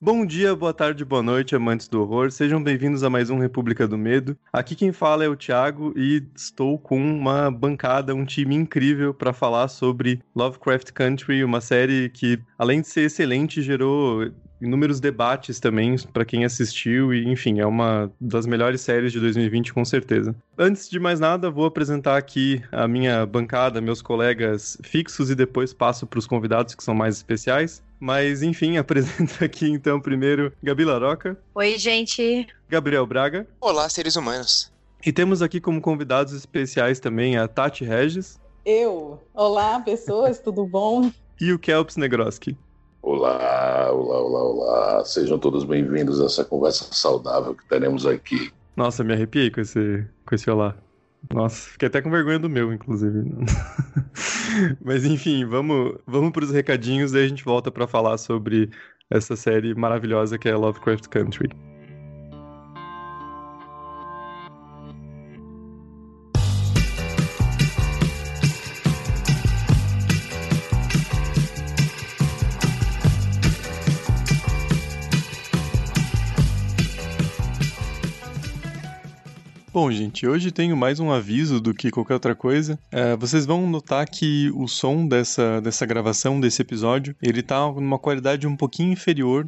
Bom dia, boa tarde, boa noite, amantes do horror. Sejam bem-vindos a mais um República do Medo. Aqui quem fala é o Thiago e estou com uma bancada, um time incrível para falar sobre Lovecraft Country, uma série que, além de ser excelente, gerou inúmeros debates também para quem assistiu e, enfim, é uma das melhores séries de 2020 com certeza. Antes de mais nada, vou apresentar aqui a minha bancada, meus colegas fixos e depois passo para os convidados que são mais especiais. Mas, enfim, apresento aqui então primeiro Gabi Laroca. Oi, gente. Gabriel Braga. Olá, seres humanos. E temos aqui como convidados especiais também a Tati Regis. Eu. Olá, pessoas, tudo bom? E o Kelps Negroski. Olá, olá, olá, olá. Sejam todos bem-vindos a essa conversa saudável que teremos aqui. Nossa, me arrepiei com esse, com esse olá. Nossa, fiquei até com vergonha do meu, inclusive. Mas enfim, vamos, vamos para os recadinhos e a gente volta para falar sobre essa série maravilhosa que é Lovecraft Country. Bom, gente, hoje tenho mais um aviso do que qualquer outra coisa. É, vocês vão notar que o som dessa, dessa gravação, desse episódio, ele tá numa qualidade um pouquinho inferior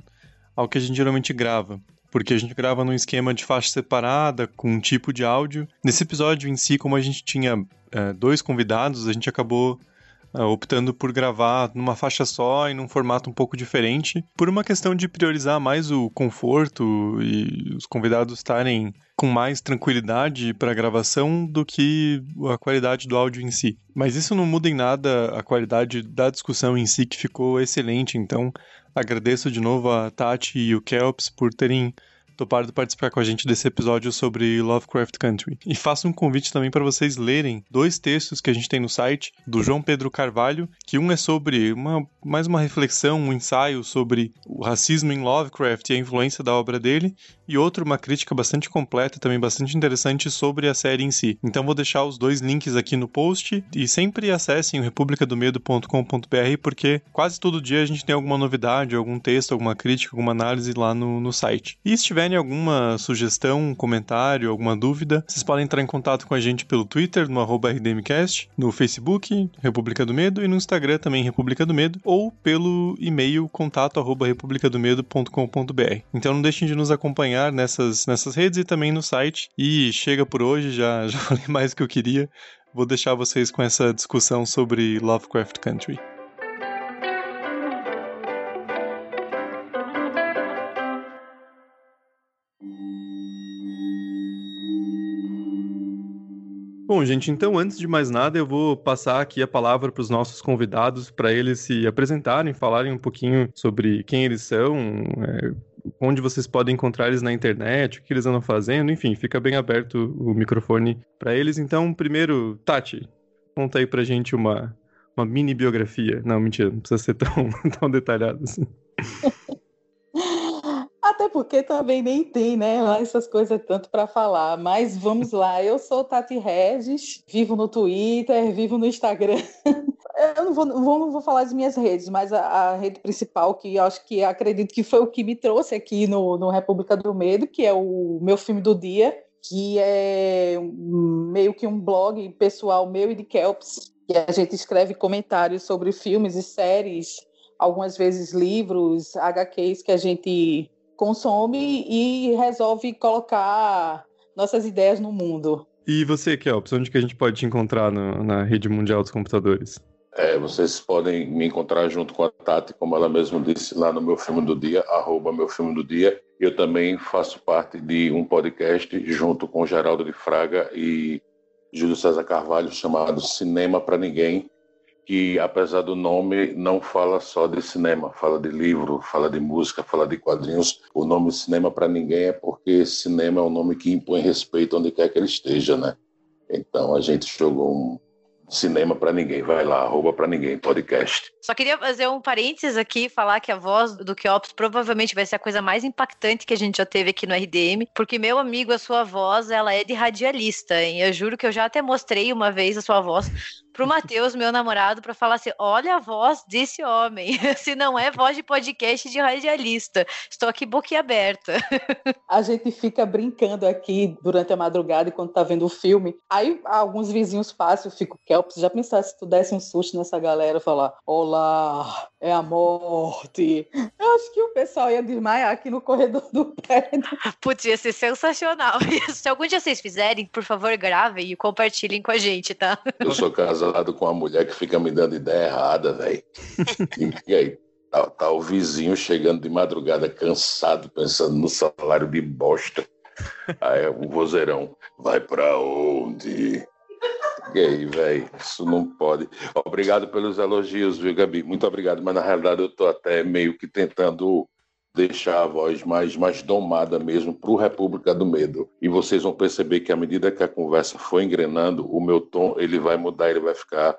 ao que a gente geralmente grava. Porque a gente grava num esquema de faixa separada, com um tipo de áudio. Nesse episódio em si, como a gente tinha é, dois convidados, a gente acabou optando por gravar numa faixa só e num formato um pouco diferente, por uma questão de priorizar mais o conforto e os convidados estarem com mais tranquilidade para a gravação do que a qualidade do áudio em si. Mas isso não muda em nada a qualidade da discussão em si, que ficou excelente. Então, agradeço de novo a Tati e o Kelps por terem topado participar com a gente desse episódio sobre Lovecraft Country. E faço um convite também para vocês lerem dois textos que a gente tem no site do João Pedro Carvalho, que um é sobre uma, mais uma reflexão, um ensaio sobre o racismo em Lovecraft e a influência da obra dele, e outro uma crítica bastante completa, também bastante interessante sobre a série em si. Então vou deixar os dois links aqui no post e sempre acessem o republicadomedo.com.br porque quase todo dia a gente tem alguma novidade, algum texto, alguma crítica, alguma análise lá no, no site. E se tiver tiverem alguma sugestão, comentário, alguma dúvida, vocês podem entrar em contato com a gente pelo Twitter, no RDMcast, no Facebook, República do Medo, e no Instagram também, República do Medo, ou pelo e-mail contato republicadomedo.com.br. Então não deixem de nos acompanhar nessas, nessas redes e também no site. E chega por hoje, já, já falei mais do que eu queria. Vou deixar vocês com essa discussão sobre Lovecraft Country. Bom, gente, então antes de mais nada, eu vou passar aqui a palavra para os nossos convidados, para eles se apresentarem, falarem um pouquinho sobre quem eles são, é, onde vocês podem encontrar eles na internet, o que eles andam fazendo, enfim, fica bem aberto o microfone para eles. Então, primeiro, Tati, conta aí pra gente uma, uma mini biografia. Não, mentira, não precisa ser tão, tão detalhado assim. Até porque também nem tem, né, essas coisas tanto para falar. Mas vamos lá, eu sou Tati Regis, vivo no Twitter, vivo no Instagram. Eu não vou, não vou, falar das minhas redes, mas a, a, rede principal, que eu acho que acredito que foi o que me trouxe aqui no, no República do Medo, que é o meu filme do dia, que é meio que um blog pessoal meu e de Kelps, que a gente escreve comentários sobre filmes e séries, algumas vezes livros, HQs que a gente consome e resolve colocar nossas ideias no mundo. E você, Kelps, onde que a gente pode te encontrar no, na rede mundial dos computadores? É, vocês podem me encontrar junto com a Tati, como ela mesma disse lá no meu filme do dia, arroba meu filme do dia. Eu também faço parte de um podcast junto com Geraldo de Fraga e Júlio César Carvalho chamado Cinema para Ninguém, que, apesar do nome, não fala só de cinema, fala de livro, fala de música, fala de quadrinhos. O nome cinema para ninguém é porque cinema é um nome que impõe respeito onde quer que ele esteja, né? Então a gente jogou um, Cinema para ninguém, vai lá, arroba para ninguém, podcast. Só queria fazer um parênteses aqui, falar que a voz do Keops provavelmente vai ser a coisa mais impactante que a gente já teve aqui no RDM, porque meu amigo, a sua voz, ela é de radialista, hein? Eu juro que eu já até mostrei uma vez a sua voz pro Matheus, meu namorado, para falar assim: olha a voz desse homem. Se não é voz de podcast de radialista. Estou aqui boquiaberta. A gente fica brincando aqui durante a madrugada e quando tá vendo o filme. Aí alguns vizinhos passam, eu fico, Kelps, já pensasse se tu desse um susto nessa galera falar: Olá, é a morte. Eu acho que o pessoal ia desmaiar aqui no corredor do prédio. Putz, ia ser sensacional. Se algum dia vocês fizerem, por favor, gravem e compartilhem com a gente, tá? Eu sou casado com uma mulher que fica me dando ideia errada, velho. e aí, tá, tá o vizinho chegando de madrugada cansado, pensando no salário de bosta. Aí o vozeirão, vai pra onde? E aí, velho, isso não pode. Obrigado pelos elogios, viu, Gabi? Muito obrigado, mas na realidade eu tô até meio que tentando deixar a voz mais, mais domada mesmo para o República do Medo. E vocês vão perceber que à medida que a conversa for engrenando, o meu tom ele vai mudar, ele vai ficar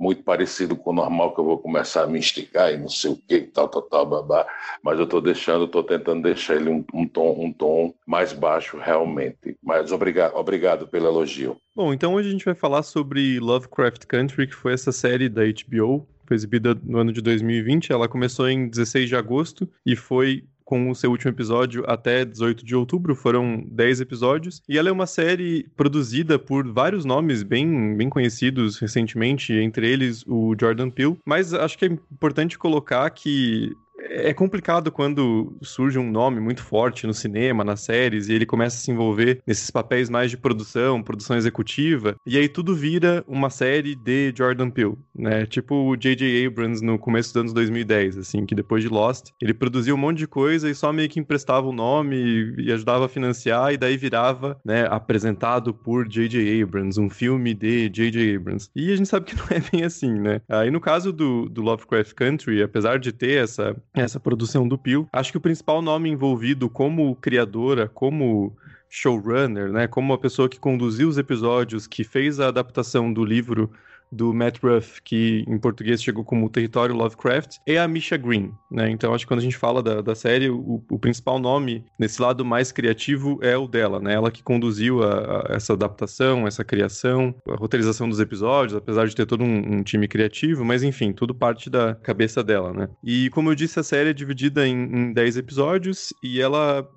muito parecido com o normal, que eu vou começar a me esticar e não sei o que, tal, tal, tal, babá. Mas eu estou deixando, estou tentando deixar ele um, um, tom, um tom mais baixo realmente. Mas obrigado, obrigado pelo elogio. Bom, então hoje a gente vai falar sobre Lovecraft Country, que foi essa série da HBO, foi exibida no ano de 2020. Ela começou em 16 de agosto e foi com o seu último episódio até 18 de outubro, foram 10 episódios, e ela é uma série produzida por vários nomes bem, bem conhecidos recentemente, entre eles o Jordan Peele, mas acho que é importante colocar que é complicado quando surge um nome muito forte no cinema, nas séries, e ele começa a se envolver nesses papéis mais de produção, produção executiva, e aí tudo vira uma série de Jordan Peele, né? Tipo o J.J. Abrams no começo dos anos 2010, assim, que depois de Lost, ele produzia um monte de coisa e só meio que emprestava o nome e ajudava a financiar, e daí virava, né, apresentado por J.J. Abrams, um filme de J.J. Abrams. E a gente sabe que não é bem assim, né? Aí no caso do, do Lovecraft Country, apesar de ter essa essa produção do Peel. Acho que o principal nome envolvido como criadora, como showrunner, né, como a pessoa que conduziu os episódios, que fez a adaptação do livro do Matt Ruff, que em português chegou como Território Lovecraft, é a Misha Green, né? Então acho que quando a gente fala da, da série, o, o, principal nome nesse lado mais criativo é o dela, né? Ela que conduziu a, a essa adaptação, essa criação, a roteirização dos episódios, apesar de ter todo um, um, time criativo, mas enfim, tudo parte da cabeça dela, né? E como eu disse, a série é dividida em, em 10 episódios e ela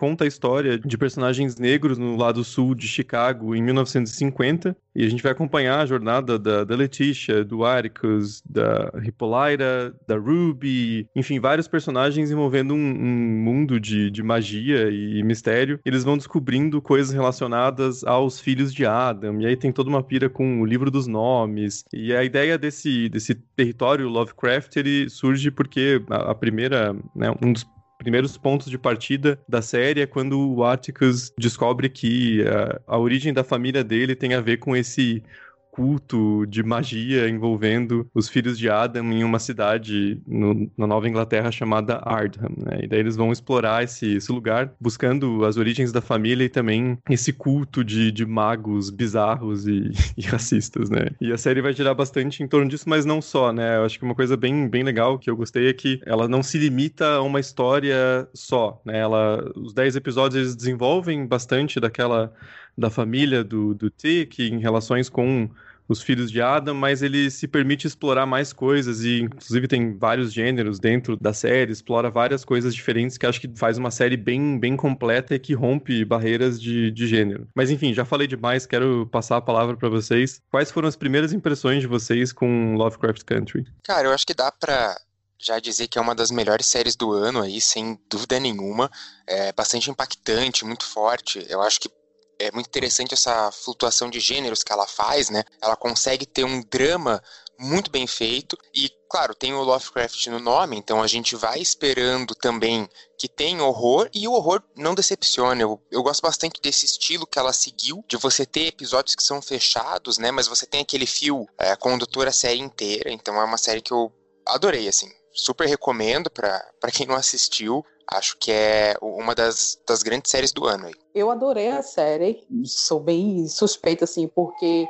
conta a história de personagens negros no lado sul de Chicago em 1950. E a gente vai acompanhar a jornada da, da Letitia, do Aricus, da Hippolyta, da Ruby, enfim, vários personagens envolvendo um, um mundo de, de magia e mistério. Eles vão descobrindo coisas relacionadas aos filhos de Adam, e aí tem toda uma pira com o livro dos nomes. E a ideia desse, desse território Lovecraft, ele surge porque a, a primeira, né, um dos primeiros pontos de partida da série é quando o Atticus descobre que a, a origem da família dele tem a ver com esse culto de magia envolvendo os filhos de Adam em uma cidade no, na Nova Inglaterra chamada Ardham, né? E daí eles vão explorar esse, esse, lugar, buscando as origens da família e também esse culto de, de magos bizarros e, e, racistas, né? E a série vai girar bastante em torno disso, mas não só, né? Eu acho que uma coisa bem, bem legal que eu gostei é que ela não se limita a uma história só, né? Ela, os 10 episódios eles desenvolvem bastante daquela da família do, do Tick em relações com os filhos de Adam, mas ele se permite explorar mais coisas e inclusive tem vários gêneros dentro da série, explora várias coisas diferentes que acho que faz uma série bem, bem completa e que rompe barreiras de, de gênero. Mas enfim, já falei demais, quero passar a palavra para vocês. Quais foram as primeiras impressões de vocês com Lovecraft Country? Cara, eu acho que dá para já dizer que é uma das melhores séries do ano aí, sem dúvida nenhuma. É bastante impactante, muito forte. Eu acho que é muito interessante essa flutuação de gêneros que ela faz, né? Ela consegue ter um drama muito bem feito e, claro, tem o Lovecraft no nome, então a gente vai esperando também que tem horror e o horror não decepciona. Eu, eu gosto bastante desse estilo que ela seguiu, de você ter episódios que são fechados, né? Mas você tem aquele fio é, condutor a série inteira, então é uma série que eu adorei, assim. Super recomendo para quem não assistiu. Acho que é uma das, das grandes séries do ano. Aí. Eu adorei a série, sou bem suspeita, assim, porque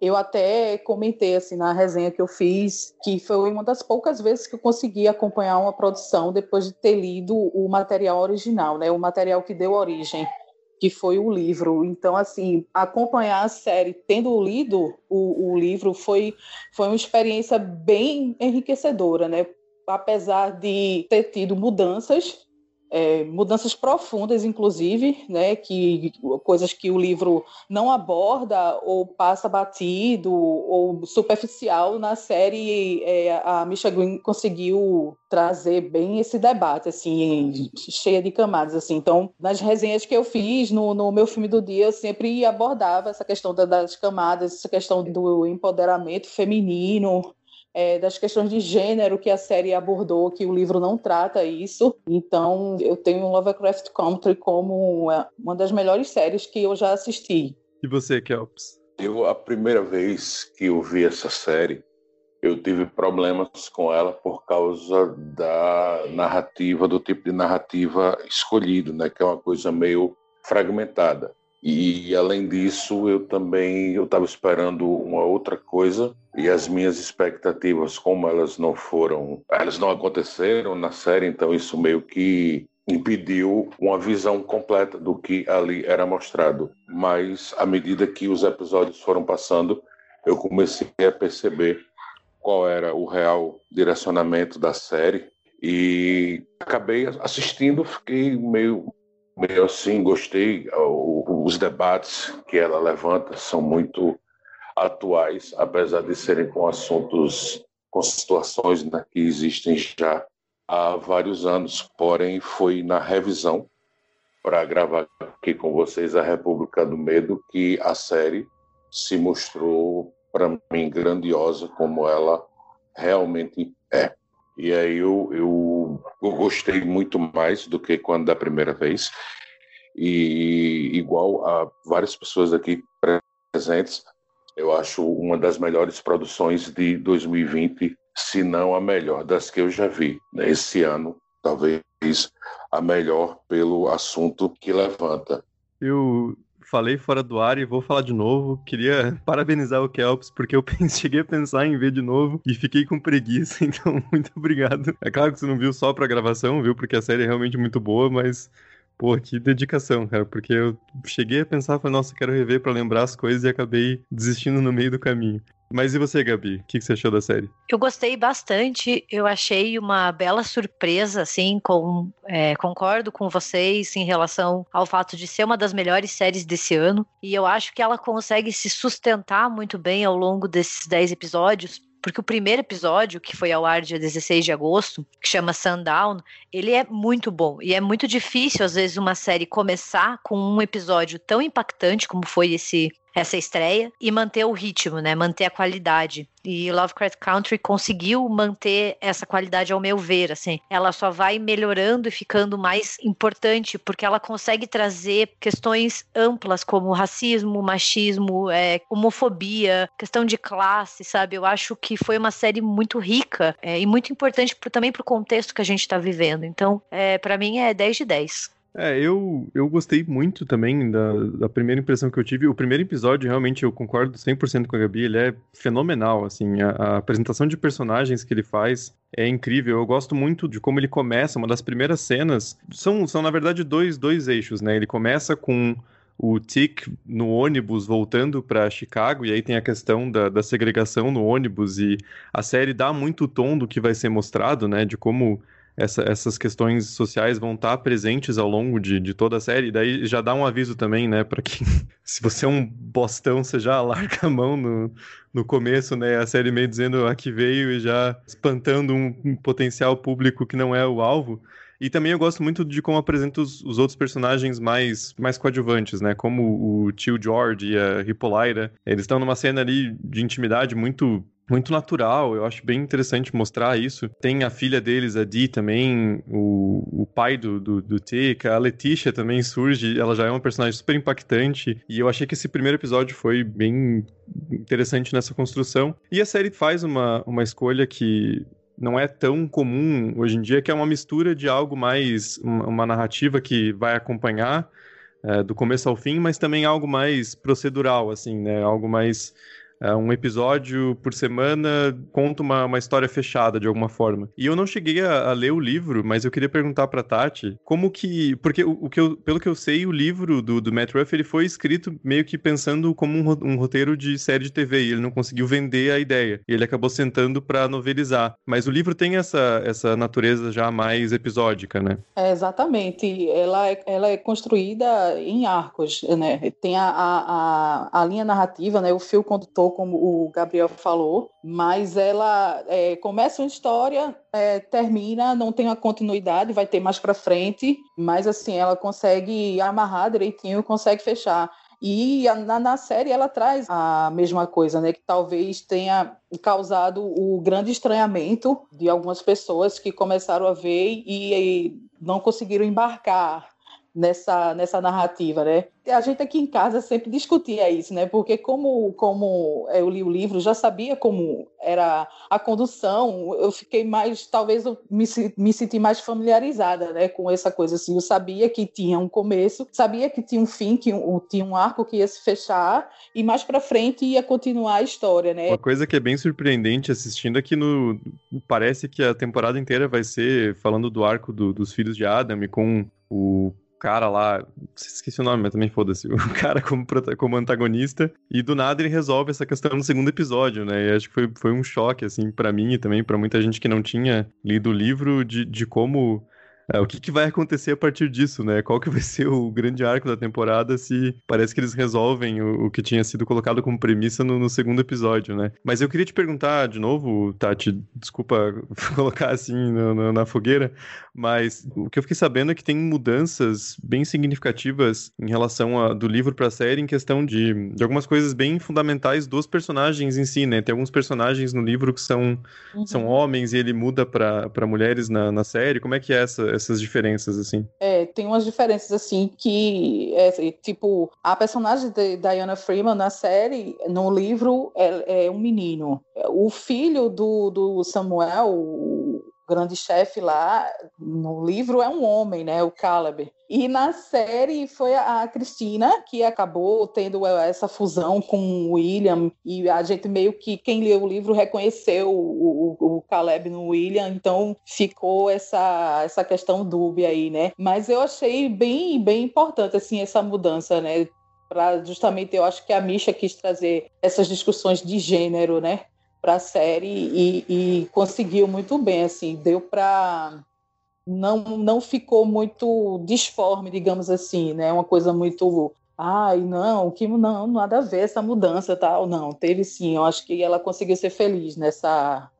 eu até comentei, assim, na resenha que eu fiz, que foi uma das poucas vezes que eu consegui acompanhar uma produção depois de ter lido o material original, né, o material que deu origem que foi o livro. Então, assim, acompanhar a série tendo lido o, o livro foi, foi uma experiência bem enriquecedora, né? Apesar de ter tido mudanças é, mudanças profundas, inclusive, né, que coisas que o livro não aborda ou passa batido ou superficial na série, é, a Misha Green conseguiu trazer bem esse debate, assim, cheia de camadas, assim. Então, nas resenhas que eu fiz no, no meu filme do dia, eu sempre abordava essa questão das camadas, essa questão do empoderamento feminino, é, das questões de gênero que a série abordou, que o livro não trata isso. Então, eu tenho Lovecraft Country como uma das melhores séries que eu já assisti. E você, Kelps? Eu, a primeira vez que eu vi essa série, eu tive problemas com ela por causa da narrativa, do tipo de narrativa escolhido, né, que é uma coisa meio fragmentada. E além disso, eu também eu estava esperando uma outra coisa e as minhas expectativas, como elas não foram, elas não aconteceram na série, então isso meio que impediu uma visão completa do que ali era mostrado. Mas à medida que os episódios foram passando, eu comecei a perceber qual era o real direcionamento da série e acabei assistindo, fiquei meio meio assim, gostei. Os debates que ela levanta são muito atuais, apesar de serem com assuntos, com situações né, que existem já há vários anos. Porém, foi na revisão para gravar aqui com vocês a República do Medo que a série se mostrou para mim grandiosa como ela realmente é. E aí eu, eu, eu, gostei muito mais do que quando da primeira vez. E igual a várias pessoas aqui presentes, eu acho uma das melhores produções de 2020, se não a melhor das que eu já vi né? esse ano, talvez a melhor pelo assunto que levanta. Eu falei fora do ar e vou falar de novo. Queria parabenizar o Kelps, porque eu cheguei a pensar em ver de novo e fiquei com preguiça, então muito obrigado. É claro que você não viu só pra gravação, viu? Porque a série é realmente muito boa, mas. Pô, que dedicação, cara, porque eu cheguei a pensar, falei, nossa, quero rever para lembrar as coisas e acabei desistindo no meio do caminho. Mas e você, Gabi? O que você achou da série? Eu gostei bastante. Eu achei uma bela surpresa, assim, com, é, concordo com vocês em relação ao fato de ser uma das melhores séries desse ano. E eu acho que ela consegue se sustentar muito bem ao longo desses 10 episódios porque o primeiro episódio, que foi ao ar dia 16 de agosto, que chama Sundown, ele é muito bom. E é muito difícil, às vezes, uma série começar com um episódio tão impactante como foi esse essa estreia e manter o ritmo, né? Manter a qualidade. E Lovecraft Country conseguiu manter essa qualidade ao meu ver, assim. Ela só vai melhorando e ficando mais importante porque ela consegue trazer questões amplas como racismo, machismo, é, homofobia, questão de classe, sabe? Eu acho que foi uma série muito rica é, e muito importante pro, também para o contexto que a gente está vivendo. Então, é, para mim é 10 de 10. É, eu, eu gostei muito também da, da primeira impressão que eu tive. O primeiro episódio, realmente, eu concordo 100% com a Gabi, ele é fenomenal, assim, a, a, apresentação de personagens que ele faz é incrível. Eu gosto muito de como ele começa, uma das primeiras cenas, são, são na verdade, dois, dois eixos, né? Ele começa com o Tick no ônibus voltando para Chicago, e aí tem a questão da, da segregação no ônibus, e a série dá muito tom do que vai ser mostrado, né? De como essa, essas questões sociais vão estar presentes ao longo de, de toda a série. E daí já dá um aviso também, né, para que se você é um bostão, você já larga a mão no, no começo, né, a série meio dizendo a que veio e já espantando um, um potencial público que não é o alvo. E também eu gosto muito de como apresenta os, os, outros personagens mais, mais coadjuvantes, né? Como o tio George e a Hippolyta. Eles estão numa cena ali de intimidade muito muito natural, eu acho bem interessante mostrar isso. Tem a filha deles, a Dee também, o, o pai do, do, do Tika, a Letícia também surge, ela já é uma personagem super impactante, e eu achei que esse primeiro episódio foi bem interessante nessa construção. E a série faz uma, uma escolha que não é tão comum hoje em dia, que é uma mistura de algo mais, uma, narrativa que vai acompanhar é, do começo ao fim, mas também algo mais procedural, assim, né, algo mais é, um episódio por semana conta uma, uma história fechada de alguma forma. E eu não cheguei a, a ler o livro, mas eu queria perguntar pra Tati como que. Porque o, o, que eu, pelo que eu sei, o livro do, do Matt Ruff ele foi escrito meio que pensando como um, um roteiro de série de TV e ele não conseguiu vender a ideia. E ele acabou sentando para novelizar. Mas o livro tem essa, essa natureza já mais episódica, né? É, exatamente. Ela é, ela é construída em arcos, né? Tem a, a, a, a linha narrativa, né? O fio condutor, como o Gabriel falou, mas ela é, começa uma história, é, termina, não tem a continuidade, vai ter mais para frente, mas assim, ela consegue amarrar direitinho, consegue fechar. E na, na, série ela traz a mesma coisa, né? Que talvez tenha causado o grande estranhamento de algumas pessoas que começaram a ver e, e não conseguiram embarcar nessa, nessa narrativa, né? A gente aqui em casa sempre discutia isso, né? Porque como, como eu li o livro, já sabia como era a condução, eu fiquei mais, talvez eu me, me senti mais familiarizada, né? Com essa coisa, assim, eu sabia que tinha um começo, sabia que tinha um fim, que um, tinha um arco que ia se fechar, e mais para frente ia continuar a história, né? Uma coisa que é bem surpreendente assistindo é que no, parece que a temporada inteira vai ser falando do arco do, dos filhos de Adam e com o cara lá, esqueci o nome, mas também foda-se, o cara como, como antagonista, e do nada ele resolve essa questão no segundo episódio, né? E acho que foi, foi um choque, assim, para mim e também para muita gente que não tinha lido o livro, de, de como é, o que, que, vai acontecer a partir disso, né? Qual que vai ser o grande arco da temporada se parece que eles resolvem o, o que tinha sido colocado como premissa no, no, segundo episódio, né? Mas eu queria te perguntar de novo, Tati, desculpa colocar assim no, no, na fogueira, mas o que eu fiquei sabendo é que tem mudanças bem significativas em relação a, do livro para a série em questão de, de algumas coisas bem fundamentais dos personagens em si, né? Tem alguns personagens no livro que são, uhum. são homens e ele muda para mulheres na, na série. Como é que é essa essas diferenças, assim? É, tem umas diferenças, assim, que, é, tipo, a personagem de Diana Freeman na série, no livro, é, é um menino. O filho do, do Samuel, grande chefe lá no livro é um homem, né, o Caleb. E na série foi a Cristina que acabou tendo essa fusão com o William e a gente meio que quem leu o livro reconheceu o, o, o Caleb no William, então ficou essa essa questão dúbia aí, né? Mas eu achei bem bem importante assim essa mudança, né? Pra justamente eu acho que a Misha quis trazer essas discussões de gênero, né? Para a série e, e, conseguiu muito bem, assim, deu para não não ficou muito disforme, digamos assim, né? Uma coisa muito ai, não, que não, nada a ver essa mudança, tal, não, teve sim, eu acho que ela conseguiu ser feliz nessa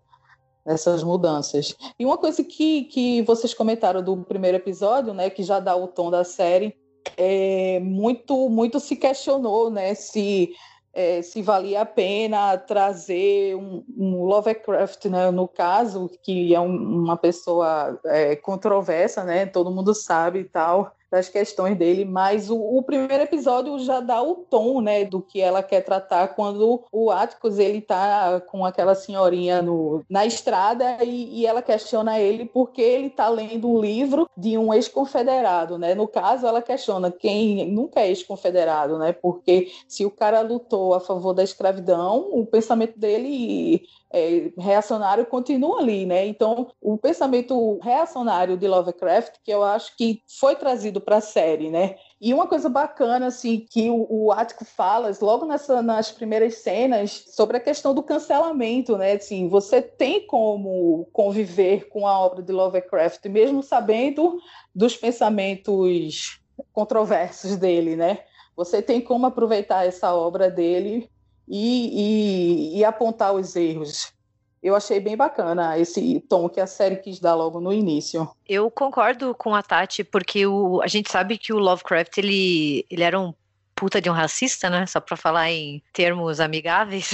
nessas mudanças. E uma coisa que, que vocês comentaram do primeiro episódio, né, que já dá o tom da série, é muito muito se questionou, né, se é, se valia a pena trazer um, um Lovecraft, né, no caso, que é um, uma pessoa é, controversa, né, todo mundo sabe e tal, das questões dele, mas o, o, primeiro episódio já dá o tom, né, do que ela quer tratar quando o Atticus ele tá com aquela senhorinha no, na estrada e, e ela questiona ele porque ele tá lendo um livro de um ex-confederado, né? No caso, ela questiona quem nunca é ex-confederado, né? Porque se o cara lutou a favor da escravidão, o pensamento dele é, reacionário continua ali, né? Então, o pensamento reacionário de Lovecraft, que eu acho que foi trazido para a série, né? E uma coisa bacana, assim, que o, o Ático fala, logo nessa, nas primeiras cenas, sobre a questão do cancelamento, né? Assim, você tem como conviver com a obra de Lovecraft, mesmo sabendo dos pensamentos controversos dele, né? Você tem como aproveitar essa obra dele e, e, e apontar os erros. Eu achei bem bacana esse tom que a série quis dar logo no início. Eu concordo com a Tati, porque o, a gente sabe que o Lovecraft ele, ele era um puta de um racista, né? Só para falar em termos amigáveis,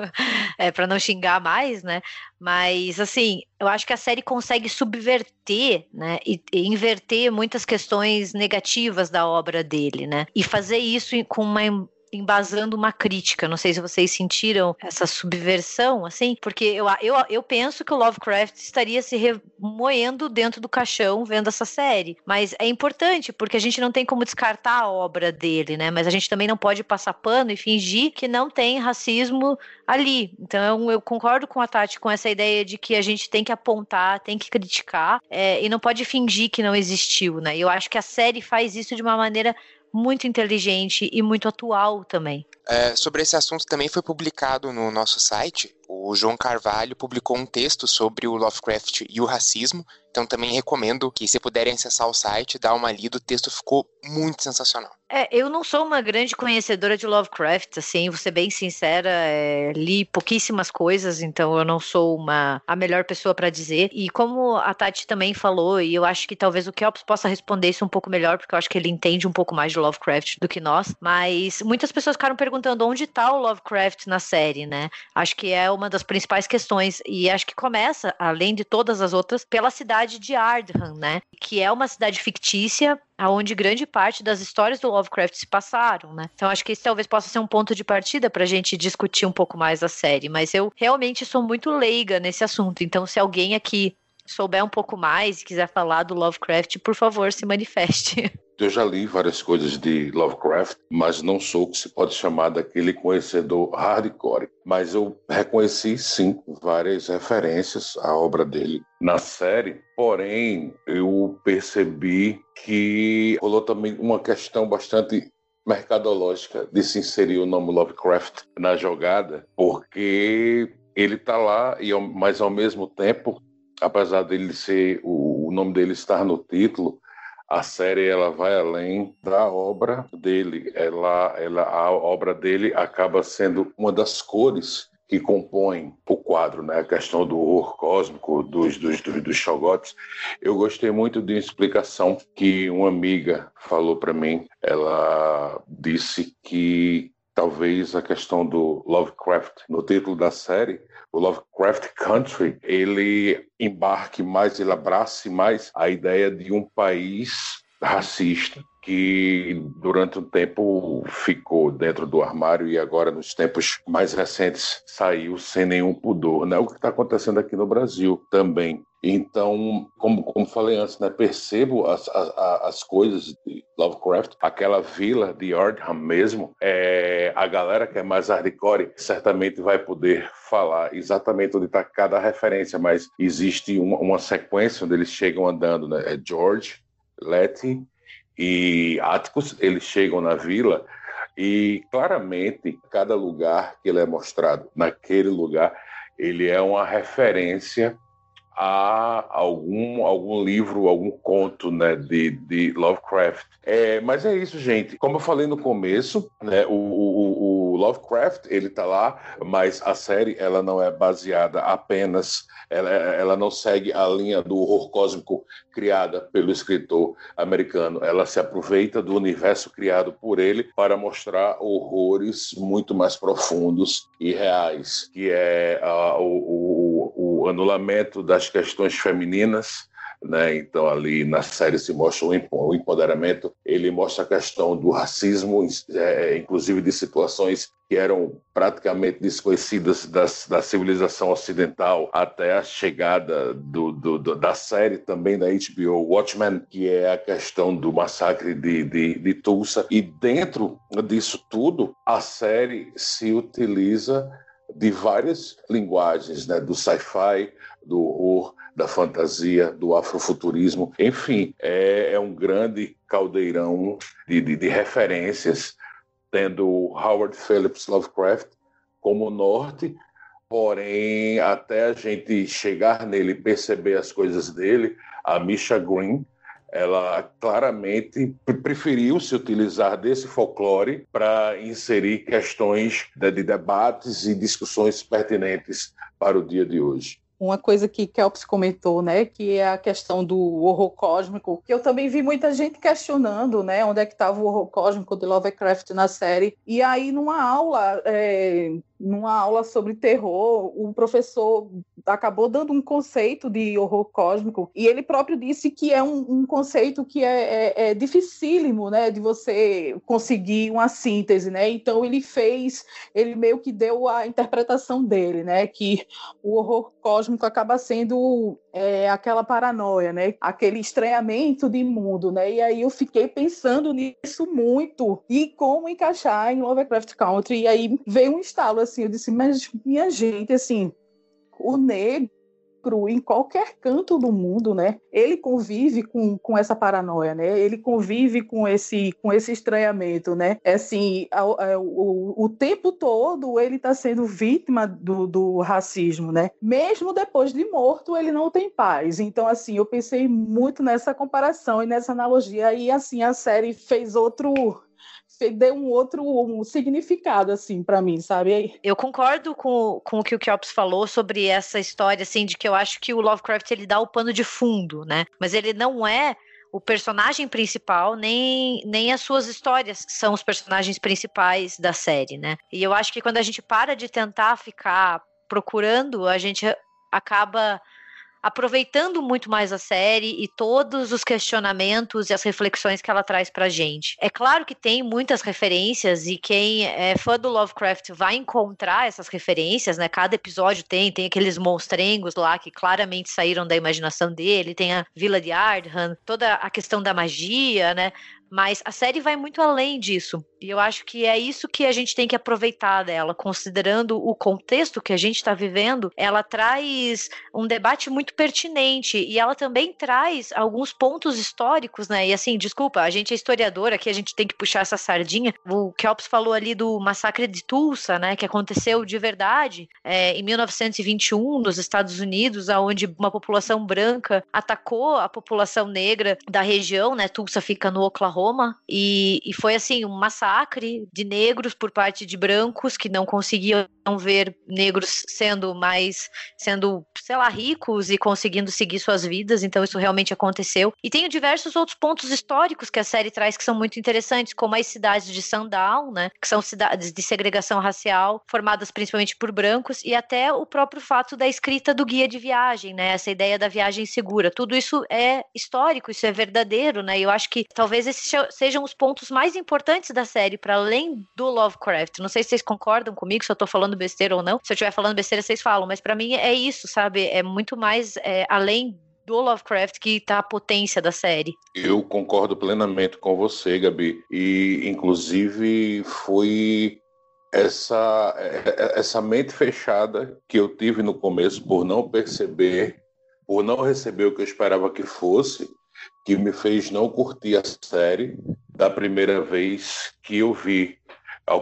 é para não xingar mais, né? Mas assim, eu acho que a série consegue subverter, né? E, e, inverter muitas questões negativas da obra dele, né? E fazer isso com uma embasando uma crítica. Não sei se vocês sentiram essa subversão, assim, porque eu, eu, eu penso que o Lovecraft estaria se remoendo dentro do caixão vendo essa série. Mas é importante, porque a gente não tem como descartar a obra dele, né? Mas a gente também não pode passar pano e fingir que não tem racismo ali. Então eu concordo com a Tati com essa ideia de que a gente tem que apontar, tem que criticar é, e não pode fingir que não existiu, né? Eu acho que a série faz isso de uma maneira muito inteligente e muito atual também. É, sobre esse assunto também foi publicado no nosso site. O João Carvalho publicou um texto sobre o Lovecraft e o racismo. Então também recomendo que, se puderem acessar o site, dar uma lida. O texto ficou muito sensacional. É, eu não sou uma grande conhecedora de Lovecraft, assim, vou ser bem sincera, é, li pouquíssimas coisas, então eu não sou uma a melhor pessoa para dizer. E como a Tati também falou, e eu acho que talvez o Kelps possa responder isso um pouco melhor, porque eu acho que ele entende um pouco mais de Lovecraft do que nós, mas muitas pessoas ficaram perguntando onde tá o Lovecraft na série, né? Acho que é uma das principais questões, e acho que começa, além de todas as outras, pela cidade de Ardham, né? Que é uma cidade fictícia, aonde grande parte das histórias do Lovecraft se passaram, né? Então acho que esse talvez possa ser um ponto de partida para a gente discutir um pouco mais a série. Mas eu realmente sou muito leiga nesse assunto. Então se alguém aqui souber um pouco mais e quiser falar do Lovecraft, por favor, se manifeste. Eu já li várias coisas de Lovecraft, mas não sou o que se pode chamar daquele conhecedor hardcore. Mas eu reconheci, sim, várias referências à obra dele na série. Porém, eu percebi que rolou também uma questão bastante mercadológica de se inserir o nome Lovecraft na jogada, porque ele está lá, e mas ao mesmo tempo, apesar dele ser o nome dele estar no título, a série ela vai além da obra dele. Ela, ela, a obra dele acaba sendo uma das cores que compõem o quadro, né? A questão do horror cósmico, dos, dos, dos, dos shogotes. Eu gostei muito de uma explicação que uma amiga falou para mim. Ela disse que talvez a questão do Lovecraft no título da série o Lovecraft Country, ele embarque mais, ele abrace mais a ideia de um país racista que durante um tempo ficou dentro do armário e agora nos tempos mais recentes saiu sem nenhum pudor, né? O que está acontecendo aqui no Brasil também. Então, como, como falei antes, né, percebo as, as, as coisas de Lovecraft, aquela vila de Ardham mesmo, é, a galera que é mais hardcore certamente vai poder falar exatamente onde está cada referência, mas existe uma, uma, sequência onde eles chegam andando, né? É George, Letty e Atticus, eles chegam na vila e claramente cada lugar que ele é mostrado naquele lugar, ele é uma referência a algum, algum livro, algum conto né, de, de Lovecraft. É, mas é isso, gente. Como eu falei no começo, né, o, o, o Lovecraft ele está lá, mas a série ela não é baseada apenas, ela, ela não segue a linha do horror cósmico criada pelo escritor americano. Ela se aproveita do universo criado por ele para mostrar horrores muito mais profundos e reais, que é uh, o, o o anulamento das questões femininas, né? Então ali na série se mostra o empoderamento, ele mostra a questão do racismo, é, inclusive de situações que eram praticamente desconhecidas das, da civilização ocidental até a chegada do, do, do, da série também da HBO Watchmen, que é a questão do massacre de, de, de Tulsa. E dentro disso tudo, a série se utiliza de várias linguagens, né? do sci-fi, do horror, da fantasia, do afrofuturismo, enfim, é, é um grande caldeirão de, de, de, referências, tendo Howard Phillips Lovecraft como norte, porém, até a gente chegar nele e perceber as coisas dele, a Misha Green ela claramente preferiu se utilizar desse folclore para inserir questões de, de debates e discussões pertinentes para o dia de hoje uma coisa que Kelps comentou, né, que é a questão do horror cósmico, que eu também vi muita gente questionando, né, onde é que estava o horror cósmico de Lovecraft na série. E aí, numa aula, é, numa aula sobre terror, o professor acabou dando um conceito de horror cósmico e ele próprio disse que é um, um conceito que é, é, é, dificílimo, né, de você conseguir uma síntese, né? Então ele fez, ele meio que deu a interpretação dele, né, que o horror cósmico acaba sendo é, aquela paranoia, né, aquele estranhamento de mundo, né? E aí eu fiquei pensando nisso muito e como encaixar em Lovecraft Country. E aí veio um estalo assim, eu disse, mas minha gente, assim, o negro em qualquer canto do mundo, né? Ele convive com, com essa paranoia, né? Ele convive com esse com esse estranhamento, né? É assim, a, a, o, o tempo todo ele está sendo vítima do, do racismo, né? Mesmo depois de morto, ele não tem paz. Então, assim, eu pensei muito nessa comparação e nessa analogia e assim a série fez outro deu um outro um significado, assim, para mim, sabe? Eu concordo com, com o que o Kiops falou sobre essa história, assim, de que eu acho que o Lovecraft, ele dá o pano de fundo, né? Mas ele não é o personagem principal, nem, nem as suas histórias são os personagens principais da série, né? E eu acho que quando a gente para de tentar ficar procurando, a gente acaba aproveitando muito mais a série e todos os questionamentos e as reflexões que ela traz pra gente. É claro que tem muitas referências e quem é fã do Lovecraft vai encontrar essas referências, né? Cada episódio tem, tem aqueles monstrengos lá que claramente saíram da imaginação dele, tem a Vila de Ardhan, toda a questão da magia, né? Mas a série vai muito além disso. E eu acho que é isso que a gente tem que aproveitar dela, considerando o contexto que a gente está vivendo. Ela traz um debate muito pertinente e ela também traz alguns pontos históricos, né? E assim, desculpa, a gente é historiador aqui, a gente tem que puxar essa sardinha. O Kelps falou ali do massacre de Tulsa, né? Que aconteceu de verdade é, em 1921 nos Estados Unidos, onde uma população branca atacou a população negra da região, né? Tulsa fica no Oklahoma Roma e, e foi assim um massacre de negros por parte de brancos que não conseguiam ver negros sendo mais sendo sei lá ricos e conseguindo seguir suas vidas. Então isso realmente aconteceu. E tem diversos outros pontos históricos que a série traz que são muito interessantes como as cidades de Sundown né que são cidades de segregação racial formadas principalmente por brancos e até o próprio fato da escrita do guia de viagem né essa ideia da viagem segura. Tudo isso é histórico isso é verdadeiro né e eu acho que talvez esse sejam os pontos mais importantes da série, para além do Lovecraft. Não sei se vocês concordam comigo, se eu tô falando besteira ou não. Se eu estiver falando besteira, vocês falam, mas para mim é isso, sabe? É muito mais é, além do Lovecraft que tá a potência da série. Eu concordo plenamente com você, Gabi. E, inclusive, foi essa, é, essa mente fechada que eu tive no começo por não perceber, por não receber o que eu esperava que fosse, que me fez não curtir a série da primeira vez que eu vi.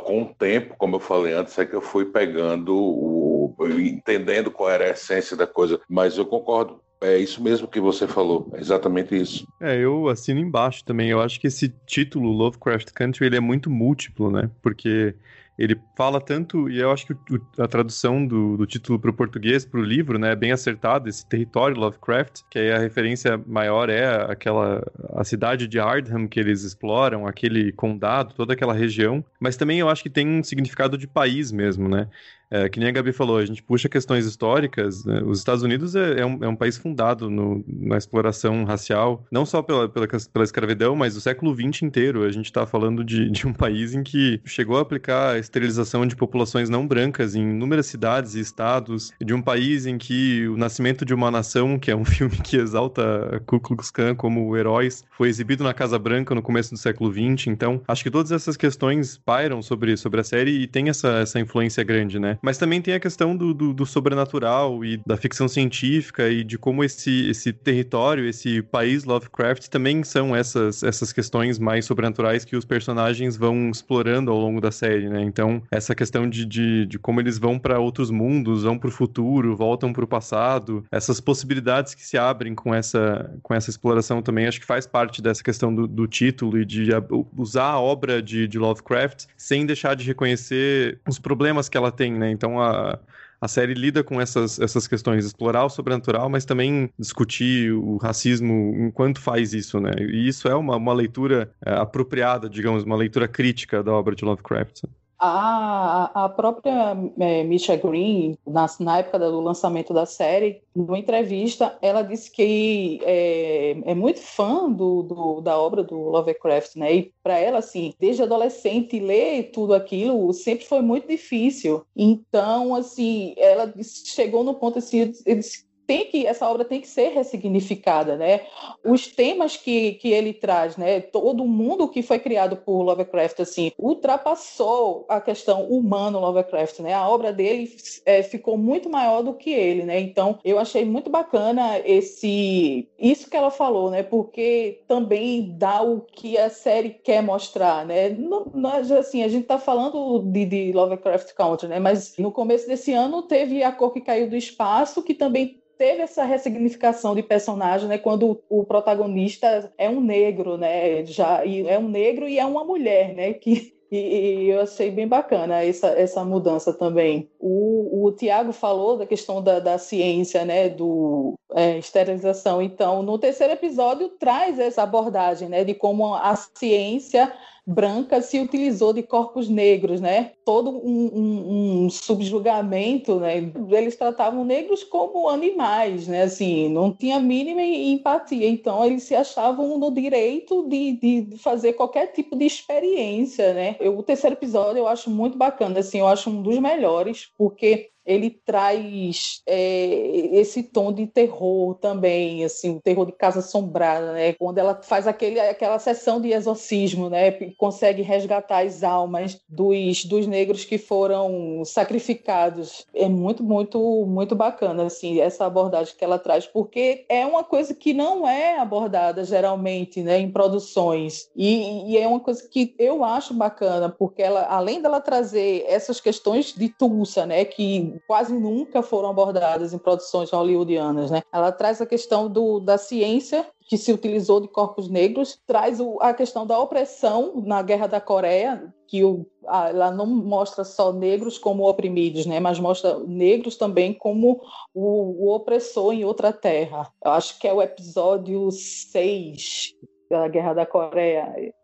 Com o tempo, como eu falei antes, é que eu fui pegando, o, entendendo qual era a essência da coisa. Mas eu concordo, é isso mesmo que você falou, é exatamente isso. É, eu assino embaixo também. Eu acho que esse título, Lovecraft Country, ele é muito múltiplo, né? Porque ele fala tanto, e eu acho que o, a tradução do, do título para o português, para o livro, né, é bem acertado, esse território Lovecraft, que aí a referência maior é aquela, a cidade de Ardham que eles exploram, aquele condado, toda aquela região, mas também eu acho que tem um significado de país mesmo, né, é, que nem a Gabi falou, a gente puxa questões históricas. Né? Os Estados Unidos é, é, um, é um, país fundado no, na exploração racial, não só pela, pela, pela escravidão, mas o século XX inteiro. A gente está falando de, de um país em que chegou a aplicar a esterilização de populações não brancas em inúmeras cidades e estados, de um país em que o nascimento de uma nação, que é um filme que exalta Ku Klux Klan como heróis, foi exibido na Casa Branca no começo do século XX. Então, acho que todas essas questões pairam sobre, sobre a série e tem essa, essa influência grande, né? Mas também tem a questão do, do, do, sobrenatural e da ficção científica e de como esse, esse território, esse país Lovecraft também são essas, essas questões mais sobrenaturais que os personagens vão explorando ao longo da série, né? Então, essa questão de, de, de como eles vão para outros mundos, vão para o futuro, voltam para o passado, essas possibilidades que se abrem com essa, com essa exploração também, acho que faz parte dessa questão do, do título e de usar a obra de, de Lovecraft sem deixar de reconhecer os problemas que ela tem, né? Então a, a série lida com essas, essas questões, explorar o sobrenatural, mas também discutir o racismo enquanto faz isso, né? E isso é uma, uma leitura é, apropriada, digamos, uma leitura crítica da obra de Lovecraft. A, a própria é, Misha Green, na, na época do lançamento da série, numa entrevista, ela disse que é, é muito fã do, do, da obra do Lovecraft, né? E para ela, assim, desde adolescente, ler tudo aquilo sempre foi muito difícil. Então, assim, ela chegou no ponto assim, disse, tem que essa obra tem que ser ressignificada, né? Os temas que, que ele traz, né? Todo mundo que foi criado por Lovecraft assim ultrapassou a questão humana Lovecraft, né? A obra dele é, ficou muito maior do que ele, né? Então eu achei muito bacana esse isso que ela falou, né? Porque também dá o que a série quer mostrar, né? Não, assim a gente está falando de, de Lovecraft Country, né? Mas no começo desse ano teve a cor que caiu do espaço que também teve essa ressignificação de personagem, né? Quando o protagonista é um negro, né? Já é um negro e é uma mulher, né? Que e, e, eu achei bem bacana essa, essa mudança também. O, o Tiago falou da questão da, da ciência, né, do é, esterilização. Então, no terceiro episódio traz essa abordagem, né, de como a ciência branca se utilizou de corpos negros, né? Todo um, um, um, subjugamento, né? Eles tratavam negros como animais, né? Assim, não tinha mínima empatia. Então, eles se achavam no direito de, de fazer qualquer tipo de experiência, né? Eu, o terceiro episódio eu acho muito bacana, assim, eu acho um dos melhores, porque ele traz é, esse tom de terror também, assim, o terror de casa assombrada, né? Quando ela faz aquele, aquela sessão de exorcismo, né? E consegue resgatar as almas dos, dos negros que foram sacrificados. É muito, muito, muito bacana, assim, essa abordagem que ela traz, porque é uma coisa que não é abordada geralmente, né? Em produções. E, e é uma coisa que eu acho bacana, porque ela, além dela trazer essas questões de Tulsa, né? Que quase nunca foram abordadas em produções hollywoodianas, né? Ela traz a questão do, da ciência que se utilizou de corpos negros, traz o, a questão da opressão na Guerra da Coreia, que o, a, ela não mostra só negros como oprimidos, né, mas mostra negros também como o, o opressor em outra terra. Eu acho que é o episódio 6 da Guerra da Coreia.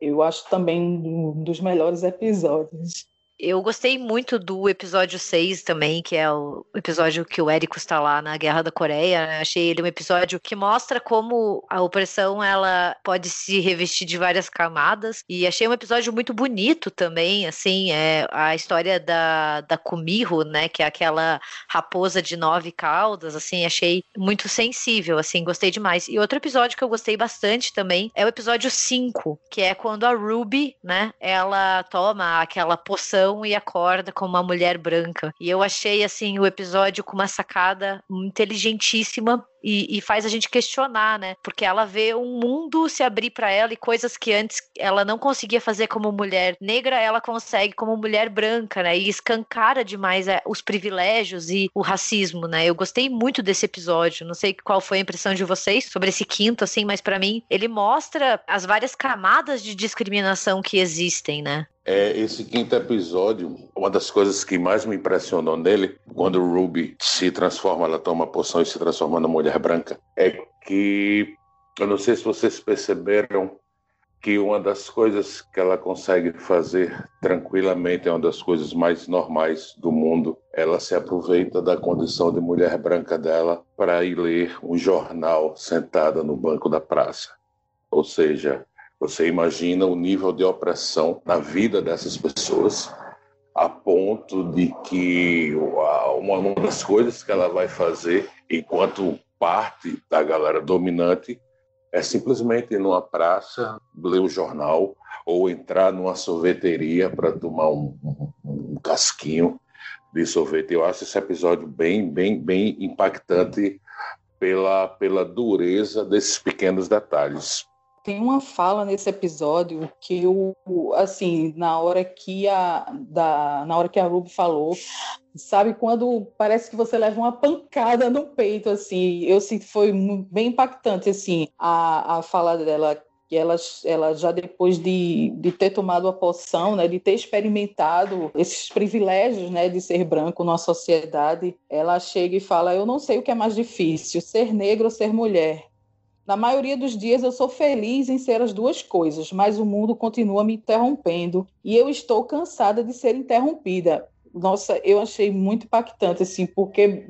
Eu acho também um dos melhores episódios. Eu gostei muito do episódio 6 também, que é o episódio que o Érico está lá na Guerra da Coreia. Né? Achei ele um episódio que mostra como a opressão ela pode se revestir de várias camadas. E achei um episódio muito bonito também, assim, é a história da, da Kumiho, né, que é aquela raposa de nove caudas, assim, achei muito sensível, assim, gostei demais. E outro episódio que eu gostei bastante também é o episódio 5, que é quando a Ruby, né, ela toma aquela poção e acorda como uma mulher branca. E eu achei, assim, o episódio com uma sacada inteligentíssima e, e, faz a gente questionar, né? Porque ela vê um mundo se abrir para ela e coisas que antes ela não conseguia fazer como mulher negra, ela consegue como mulher branca, né? E escancara demais é, os privilégios e o racismo, né? Eu gostei muito desse episódio. Não sei qual foi a impressão de vocês sobre esse quinto, assim, mas para mim ele mostra as várias camadas de discriminação que existem, né? É, esse quinto episódio, uma das coisas que mais me impressionou nele, quando o Ruby se transforma, ela toma a poção e se transforma na mulher branca, é que eu não sei se vocês perceberam que uma das coisas que ela consegue fazer tranquilamente é uma das coisas mais normais do mundo. Ela se aproveita da condição de mulher branca dela para ir ler um jornal sentada no banco da praça. Ou seja, você imagina o nível de opressão na vida dessas pessoas, a ponto de que uma das coisas que ela vai fazer enquanto parte da galera dominante é simplesmente ir numa praça, ler o jornal ou entrar numa sorveteria para tomar um, um, um, casquinho de sorvete. Eu acho esse episódio bem, bem, bem impactante pela, pela dureza desses pequenos detalhes. Tem uma fala nesse episódio que eu, assim, na hora que a, da, na hora que a Ruby falou, sabe quando parece que você leva uma pancada no peito, assim, eu sinto foi bem impactante, assim, a, a fala dela que ela, ela já depois de, de ter tomado a poção, né, de ter experimentado esses privilégios, né, de ser branco numa sociedade, ela chega e fala: "Eu não sei o que é mais difícil, ser negro ou ser mulher". Na maioria dos dias eu sou feliz em ser as duas coisas, mas o mundo continua me interrompendo e eu estou cansada de ser interrompida. Nossa, eu achei muito impactante, assim, porque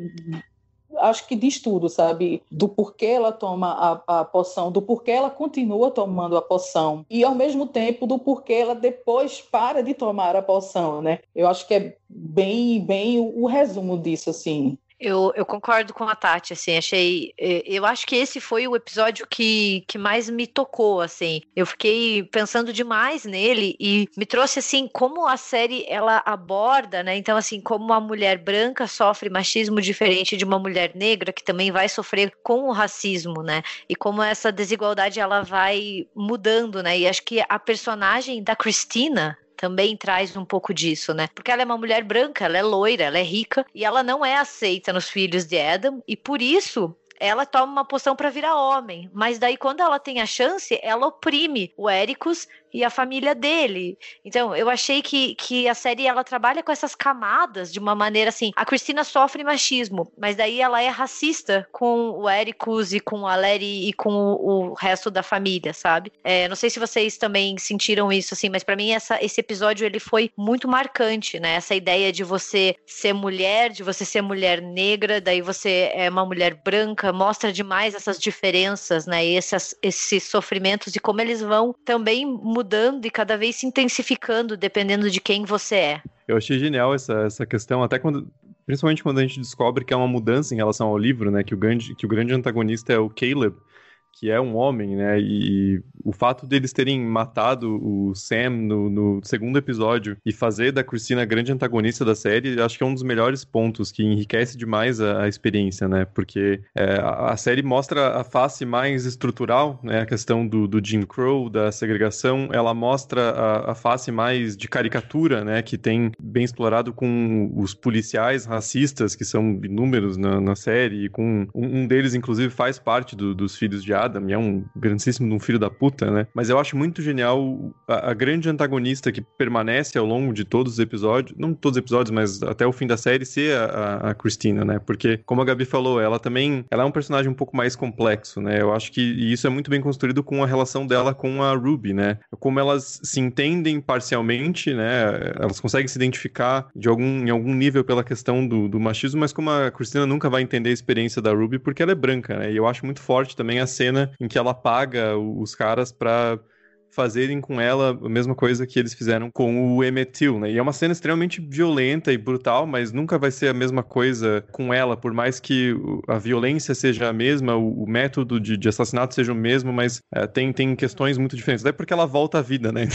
acho que diz tudo, sabe? Do porquê ela toma a, a poção, do porquê ela continua tomando a poção e ao mesmo tempo do porquê ela depois para de tomar a poção, né? Eu acho que é bem, bem o, o resumo disso, assim. Eu, eu, concordo com a Tati, assim, achei. Eh, eu acho que esse foi o episódio que, que mais me tocou, assim. Eu fiquei pensando demais nele e me trouxe, assim, como a série ela aborda, né? Então, assim, como uma mulher branca sofre machismo diferente de uma mulher negra, que também vai sofrer com o racismo, né? E como essa desigualdade ela vai mudando, né? E acho que a personagem da Cristina, também traz um pouco disso, né? Porque ela é uma mulher branca, ela é loira, ela é rica e ela não é aceita nos filhos de Adam e por isso ela toma uma poção para virar homem, mas daí quando ela tem a chance, ela oprime o Éricos e a família dele. Então, eu achei que, que a série ela trabalha com essas camadas de uma maneira assim. A Cristina sofre machismo, mas daí ela é racista com o Ericus e com a Larry e com o, o resto da família, sabe? É, não sei se vocês também sentiram isso assim, mas para mim essa, esse episódio ele foi muito marcante, né? Essa ideia de você ser mulher, de você ser mulher negra, daí você é uma mulher branca, mostra demais essas diferenças, né? E esses, esses sofrimentos e como eles vão também mudando e cada vez se intensificando dependendo de quem você é. Eu achei genial essa, essa questão, até quando. Principalmente quando a gente descobre que é uma mudança em relação ao livro, né? Que o grande, que o grande antagonista é o Caleb que é um homem, né? E o fato deles terem matado o Sam no, no, segundo episódio e fazer da Christina a grande antagonista da série, acho que é um dos melhores pontos que enriquece demais a, a experiência, né? Porque é, a, a, série mostra a face mais estrutural, né? A questão do, do Jim Crow, da segregação, ela mostra a, a face mais de caricatura, né? Que tem bem explorado com os policiais racistas, que são inúmeros na, na série, e com um, um deles, inclusive, faz parte do, dos filhos de Adam, e é um grandíssimo um filho da puta, né? Mas eu acho muito genial a, a, grande antagonista que permanece ao longo de todos os episódios, não todos os episódios, mas até o fim da série, ser a, a, a Christina, né? Porque, como a Gabi falou, ela também ela é um personagem um pouco mais complexo, né? Eu acho que isso é muito bem construído com a relação dela com a Ruby, né? Como elas se entendem parcialmente, né? Elas conseguem se identificar de algum, em algum nível pela questão do, do machismo, mas como a Christina nunca vai entender a experiência da Ruby porque ela é branca, né? E eu acho muito forte também a cena cena em que ela paga os caras pra fazerem com ela a mesma coisa que eles fizeram com o Emmett Till, né? E é uma cena extremamente violenta e brutal, mas nunca vai ser a mesma coisa com ela, por mais que a violência seja a mesma, o, método de, de, assassinato seja o mesmo, mas é, tem, tem questões muito diferentes. Daí porque ela volta à vida, né?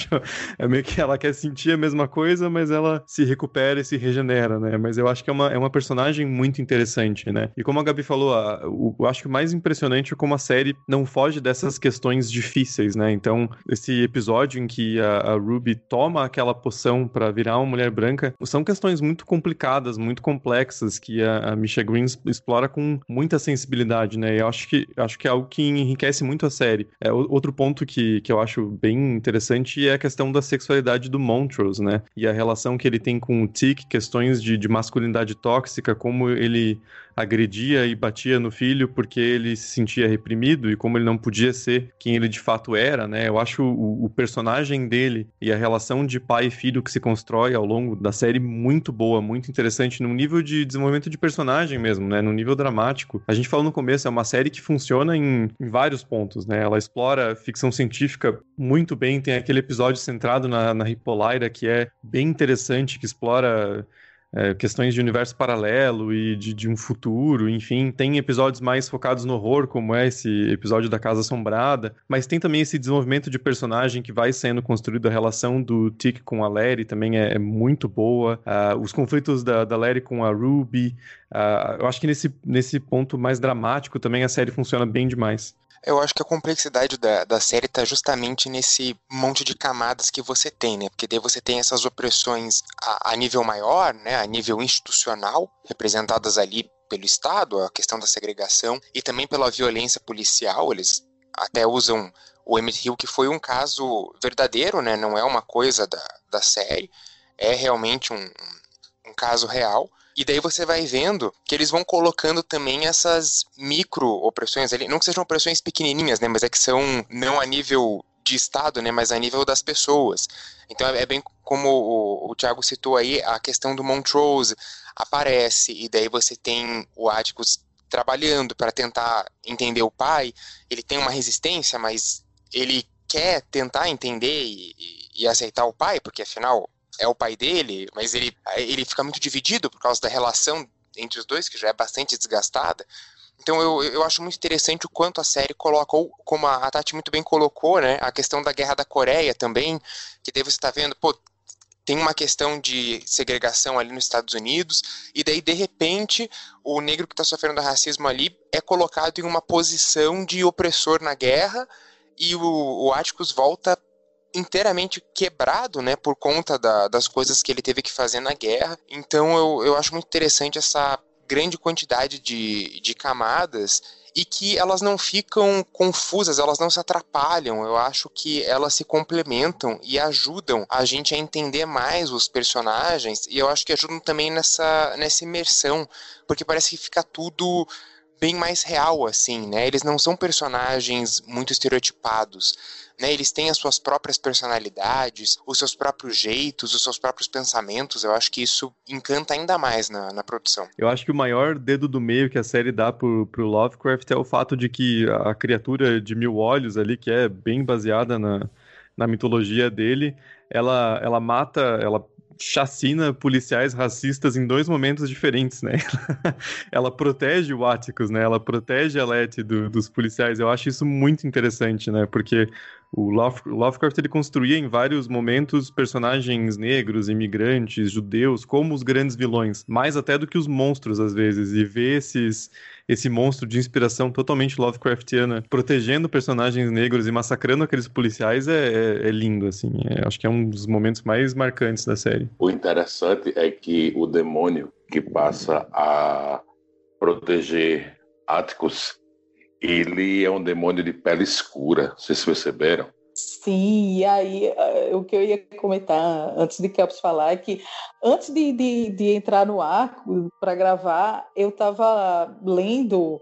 é meio que ela quer sentir a mesma coisa, mas ela se recupera e se regenera, né? Mas eu acho que é uma, é uma personagem muito interessante, né? E como a Gabi falou, a, o, eu acho que o mais impressionante é como a série não foge dessas questões difíceis, né? Então, esse episódio em que a, a Ruby toma aquela poção para virar uma mulher branca, são questões muito complicadas, muito complexas, que a, a Misha Green explora com muita sensibilidade, né? E eu acho que, acho que é algo que enriquece muito a série. É, outro ponto que, que eu acho bem interessante é a questão da sexualidade do Montrose, né? E a relação que ele tem com o Tick, questões de, de masculinidade tóxica, como ele agredia e batia no filho porque ele se sentia reprimido e como ele não podia ser quem ele de fato era, né? Eu acho o, o personagem dele e a relação de pai e filho que se constrói ao longo da série muito boa, muito interessante, num nível de desenvolvimento de personagem mesmo, né? Num nível dramático. A gente falou no começo, é uma série que funciona em, em vários pontos, né? Ela explora ficção científica muito bem, tem aquele episódio centrado na, na Hippolyta que é bem interessante, que explora é, questões de universo paralelo e de, de, um futuro, enfim. Tem episódios mais focados no horror, como é esse episódio da Casa Assombrada, mas tem também esse desenvolvimento de personagem que vai sendo construído, a relação do Tick com a Larry também é, é muito boa, uh, os conflitos da, da Larry com a Ruby, uh, eu acho que nesse, nesse ponto mais dramático também a série funciona bem demais. Eu acho que a complexidade da, da série está justamente nesse monte de camadas que você tem, né? Porque daí você tem essas opressões a, a nível maior, né? A nível institucional, representadas ali pelo Estado, a questão da segregação, e também pela violência policial. Eles até usam o Emmett Hill, que foi um caso verdadeiro, né? Não é uma coisa da, da série, é realmente um, um caso real E daí você vai vendo que eles vão colocando também essas micro opressões ali, não que sejam opressões pequenininhas, né, mas é que são não a nível de Estado, né, mas a nível das pessoas. Então é, é bem como o, o Tiago citou aí, a questão do Montrose aparece, e daí você tem o Atticus trabalhando para tentar entender o pai, ele tem uma resistência, mas ele quer tentar entender e, e, e aceitar o pai, porque afinal é o pai dele, mas ele, ele fica muito dividido por causa da relação entre os dois, que já é bastante desgastada. Então eu, eu acho muito interessante o quanto a série colocou, como a Tati muito bem colocou, né, a questão da guerra da Coreia também, que daí você está vendo, pô, tem uma questão de segregação ali nos Estados Unidos, e daí, de repente, o negro que está sofrendo racismo ali é colocado em uma posição de opressor na guerra, e o, o Atticus volta inteiramente quebrado, né, por conta da, das coisas que ele teve que fazer na guerra. Então eu, eu acho muito interessante essa grande quantidade de, de camadas e que elas não ficam confusas, elas não se atrapalham. Eu acho que elas se complementam e ajudam a gente a entender mais os personagens e eu acho que ajudam também nessa, nessa imersão, porque parece que fica tudo bem mais real, assim, né? Eles não são personagens muito estereotipados. Né, eles têm as suas próprias personalidades, os seus próprios jeitos, os seus próprios pensamentos. Eu acho que isso encanta ainda mais na, na produção. Eu acho que o maior dedo do meio que a série dá pro, pro Lovecraft é o fato de que a criatura de mil olhos ali, que é bem baseada na, na mitologia dele, ela, ela mata, ela chacina policiais racistas em dois momentos diferentes, né? ela protege o Atticus, né? Ela protege a Letty do, dos policiais. Eu acho isso muito interessante, né? Porque o Lovecraft ele construía em vários momentos personagens negros, imigrantes, judeus, como os grandes vilões, mais até do que os monstros às vezes. E ver esses esse monstro de inspiração totalmente Lovecraftiana protegendo personagens negros e massacrando aqueles policiais é, é, é lindo, assim. É, acho que é um dos momentos mais marcantes da série. O interessante é que o demônio que passa a proteger Atticus, ele é um demônio de pele escura, vocês perceberam? Sim, e aí eh, o que eu ia comentar antes de Kelps falar é que antes de, de, de entrar no ar para gravar, eu estava lendo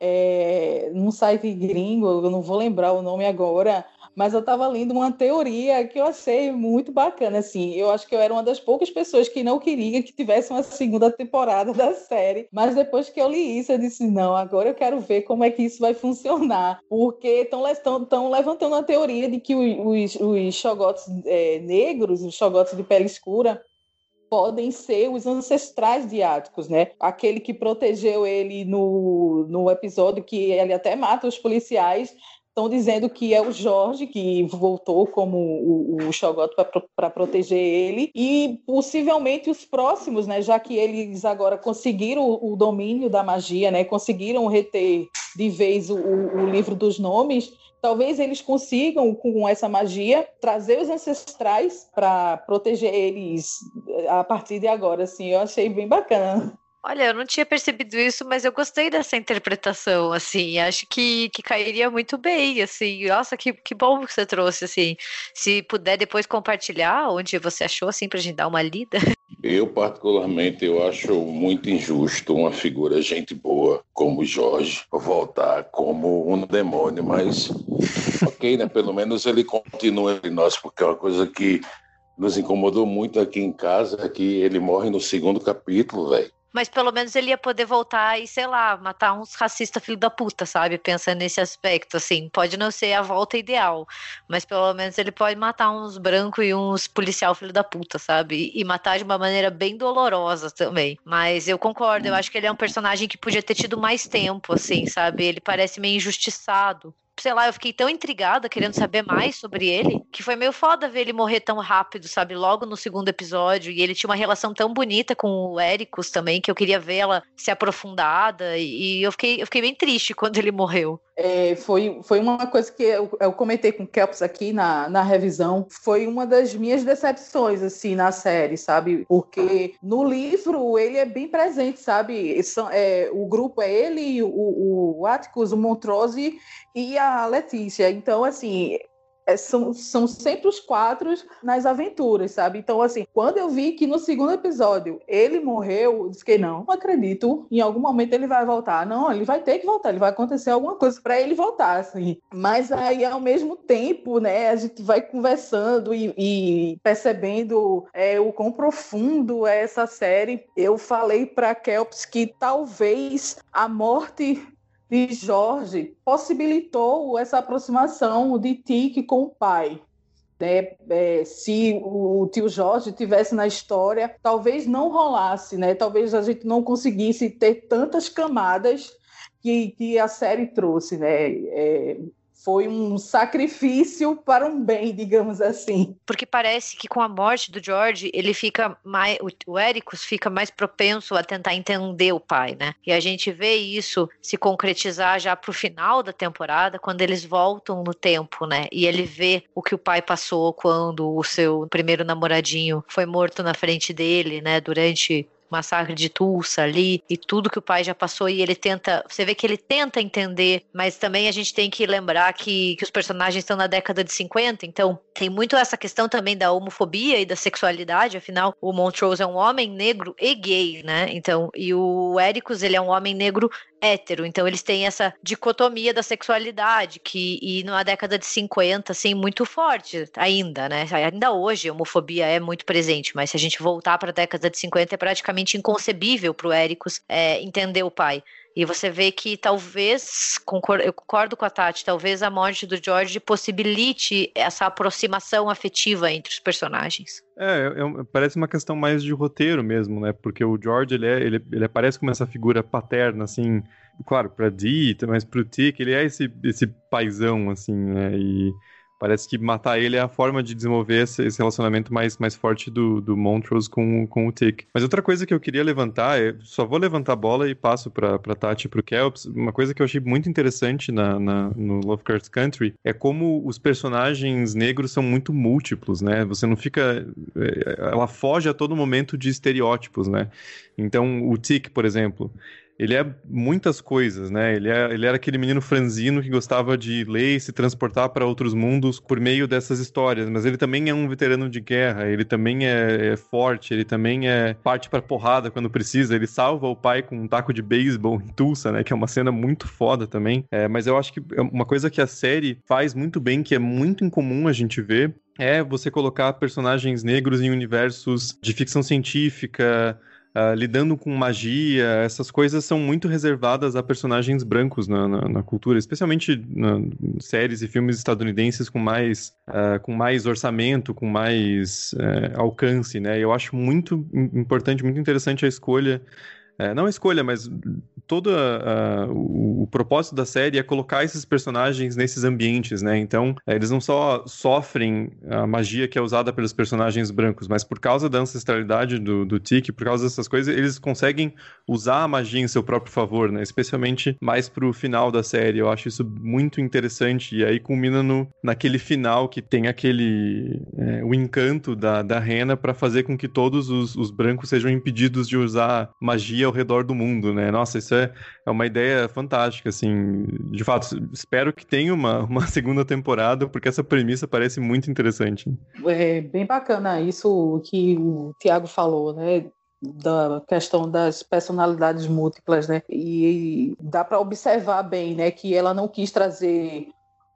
é, num site gringo, eu não vou lembrar o nome agora, mas eu estava lendo uma teoria que eu achei muito bacana, assim, eu acho que eu era uma das poucas pessoas que não queria que tivesse uma segunda temporada da série, mas depois que eu li isso, eu disse, não, agora eu quero ver como é que isso vai funcionar, porque estão levantando a teoria de que os, os, xogotes é, negros, os xogotes de pele escura, podem ser os ancestrais de Áticos, né? Aquele que protegeu ele no, no episódio que ele até mata os policiais, estão dizendo que é o Jorge que voltou como o, o Shogot para proteger ele e possivelmente os próximos, né? Já que eles agora conseguiram o, o domínio da magia, né? Conseguiram reter de vez o, o livro dos nomes. Talvez eles consigam, com essa magia, trazer os ancestrais para proteger eles a partir de agora. Assim, eu achei bem bacana. Olha, eu não tinha percebido isso, mas eu gostei dessa interpretação, assim, acho que, que cairia muito bem, assim, nossa, que, que bom que você trouxe, assim, se puder depois compartilhar onde você achou, assim, pra gente dar uma lida. Eu, particularmente, eu acho muito injusto uma figura gente boa como Jorge voltar como um demônio, mas ok, né, pelo menos ele continua entre nós, porque é uma coisa que nos incomodou muito aqui em casa, que ele morre no segundo capítulo, velho mas pelo menos ele ia poder voltar e, sei lá, matar uns racistas filho da puta, sabe? Pensando nesse aspecto, assim. Pode não ser a volta ideal, mas pelo menos ele pode matar uns brancos e uns policial filho da puta, sabe? E matar de uma maneira bem dolorosa também. Mas eu concordo, eu acho que ele é um personagem que podia ter tido mais tempo, assim, sabe? Ele parece meio injustiçado sei lá, eu fiquei tão intrigada, querendo saber mais sobre ele, que foi meio foda ver ele morrer tão rápido, sabe? Logo no segundo episódio. E ele tinha uma relação tão bonita com o Ericus também, que eu queria ver ela se aprofundada. E eu fiquei, eu fiquei bem triste quando ele morreu. É, foi, foi uma coisa que eu, eu comentei com o Kelps aqui na, na revisão. Foi uma das minhas decepções, assim, na série, sabe? Porque no livro ele é bem presente, sabe? É, o grupo é ele, o, o Atticus, o Montrose e a Letícia. Então, assim, é, são, são sempre os quatro nas aventuras, sabe? Então, assim, quando eu vi que no segundo episódio ele morreu, eu disse que não, não acredito, em algum momento ele vai voltar. Não, ele vai ter que voltar, ele vai acontecer alguma coisa para ele voltar, assim. Mas aí, ao mesmo tempo, né, a gente vai conversando e, e percebendo é, o quão profundo é essa série. Eu falei para Kelps que talvez a morte de Jorge possibilitou essa aproximação de Tique com o pai. Né? É, se o tio Jorge tivesse na história, talvez não rolasse, né? Talvez a gente não conseguisse ter tantas camadas que, que a série trouxe, né? É, foi um sacrifício para um bem, digamos assim. Porque parece que com a morte do George, ele fica mais. O Ericus fica mais propenso a tentar entender o pai, né? E a gente vê isso se concretizar já pro final da temporada, quando eles voltam no tempo, né? E ele vê o que o pai passou quando o seu primeiro namoradinho foi morto na frente dele, né? Durante massacre de Tulsa ali e tudo que o pai já passou e ele tenta, você vê que ele tenta entender, mas também a gente tem que lembrar que, que os personagens estão na década de 50, então tem muito essa questão também da homofobia e da sexualidade, afinal o Montrose é um homem negro e gay, né? Então, e o Ericus, ele é um homem negro hétero, então eles têm essa dicotomia da sexualidade que e na década de 50 assim muito forte ainda, né? Ainda hoje a homofobia é muito presente, mas se a gente voltar para a década de 50 é praticamente inconcebível para o Éricos é, entender o pai. E você vê que talvez, eu concordo com a Tati, talvez a morte do George possibilite essa aproximação afetiva entre os personagens. É, é, é parece uma questão mais de roteiro mesmo, né? Porque o George, ele, é, ele, ele aparece como essa figura paterna, assim, claro, pra Dee, mas pro Tick, ele é esse, esse paizão, assim, né? E Parece que matar ele é a forma de desenvolver esse, relacionamento mais, mais forte do, do Montrose com, com o Tick. Mas outra coisa que eu queria levantar, é, só vou levantar a bola e passo pra Tati e pro Kelps. Uma coisa que eu achei muito interessante na, na, no Lovecraft Country é como os personagens negros são muito múltiplos, né? Você não fica. É, ela foge a todo momento de estereótipos, né? Então, o Tick, por exemplo ele é muitas coisas, né? Ele, é, ele era aquele menino franzino que gostava de ler e se transportar para outros mundos por meio dessas histórias, mas ele também é um veterano de guerra, ele também é, é forte, ele também é parte para porrada quando precisa, ele salva o pai com um taco de beisebol em Tulsa, né? Que é uma cena muito foda também. É, mas eu acho que é uma coisa que a série faz muito bem, que é muito incomum a gente ver, é você colocar personagens negros em universos de ficção científica, uh, lidando com magia, essas coisas são muito reservadas a personagens brancos na, na, na cultura, especialmente na séries e filmes estadunidenses com mais, uh, com mais orçamento, com mais uh, alcance, né? Eu acho muito importante, muito interessante a escolha é, não a escolha, mas todo uh, o, o, propósito da série é colocar esses personagens nesses ambientes, né? Então, é, eles não só sofrem a magia que é usada pelos personagens brancos, mas por causa da ancestralidade do, do Tiki, por causa dessas coisas, eles conseguem usar a magia em seu próprio favor, né? Especialmente mais pro final da série. Eu acho isso muito interessante. E aí culmina no, naquele final que tem aquele. É, o encanto da, da Rena para fazer com que todos os, os brancos sejam impedidos de usar magia ao redor do mundo, né? Nossa, isso é, é uma ideia fantástica, assim. De fato, espero que tenha uma, uma segunda temporada, porque essa premissa parece muito interessante. É bem bacana isso que o Tiago falou, né? da questão das personalidades múltiplas, né? E dá para observar bem, né, que ela não quis trazer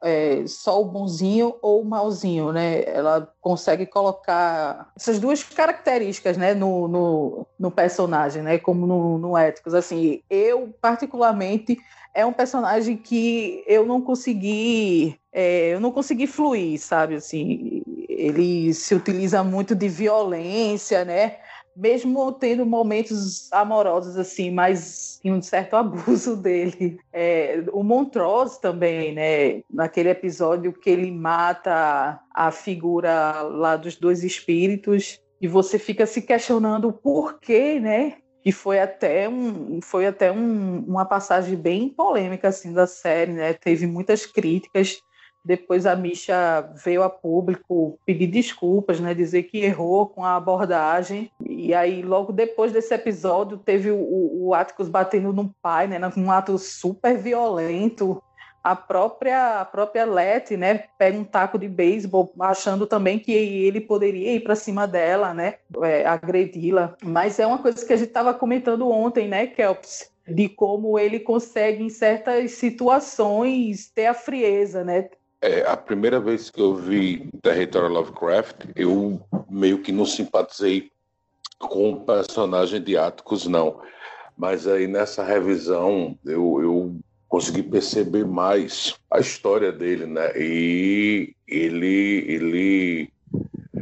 é, só o bonzinho ou o malzinho, né? Ela consegue colocar essas duas características, né, no, no, no personagem, né, como no, no Éticos. Assim, eu particularmente é um personagem que eu não consegui, é, eu não consegui fluir, sabe? Assim, ele se utiliza muito de violência, né? Mesmo tendo momentos amorosos assim, mas em um certo abuso dele. É, o Montrose também, né? Naquele episódio que ele mata a figura lá dos dois espíritos e você fica se questionando o porquê, né? E foi até, um, foi até um, uma passagem bem polêmica assim da série, né? Teve muitas críticas depois a Misha veio a público pedir desculpas, né, dizer que errou com a abordagem. E aí, logo depois desse episódio, teve o, o Atticus batendo no pai, né, um ato super violento, a própria a própria Letty, né, pega um taco de beisebol, achando também que ele poderia ir para cima dela, né, é, agredi-la. Mas é uma coisa que a gente estava comentando ontem, né, Kelps, de como ele consegue em certas situações ter a frieza, né? É, a primeira vez que eu vi Territory Lovecraft, eu meio que não simpatizei com o personagem de Atticus, não. Mas aí nessa revisão eu, eu consegui perceber mais a história dele, né? E ele, ele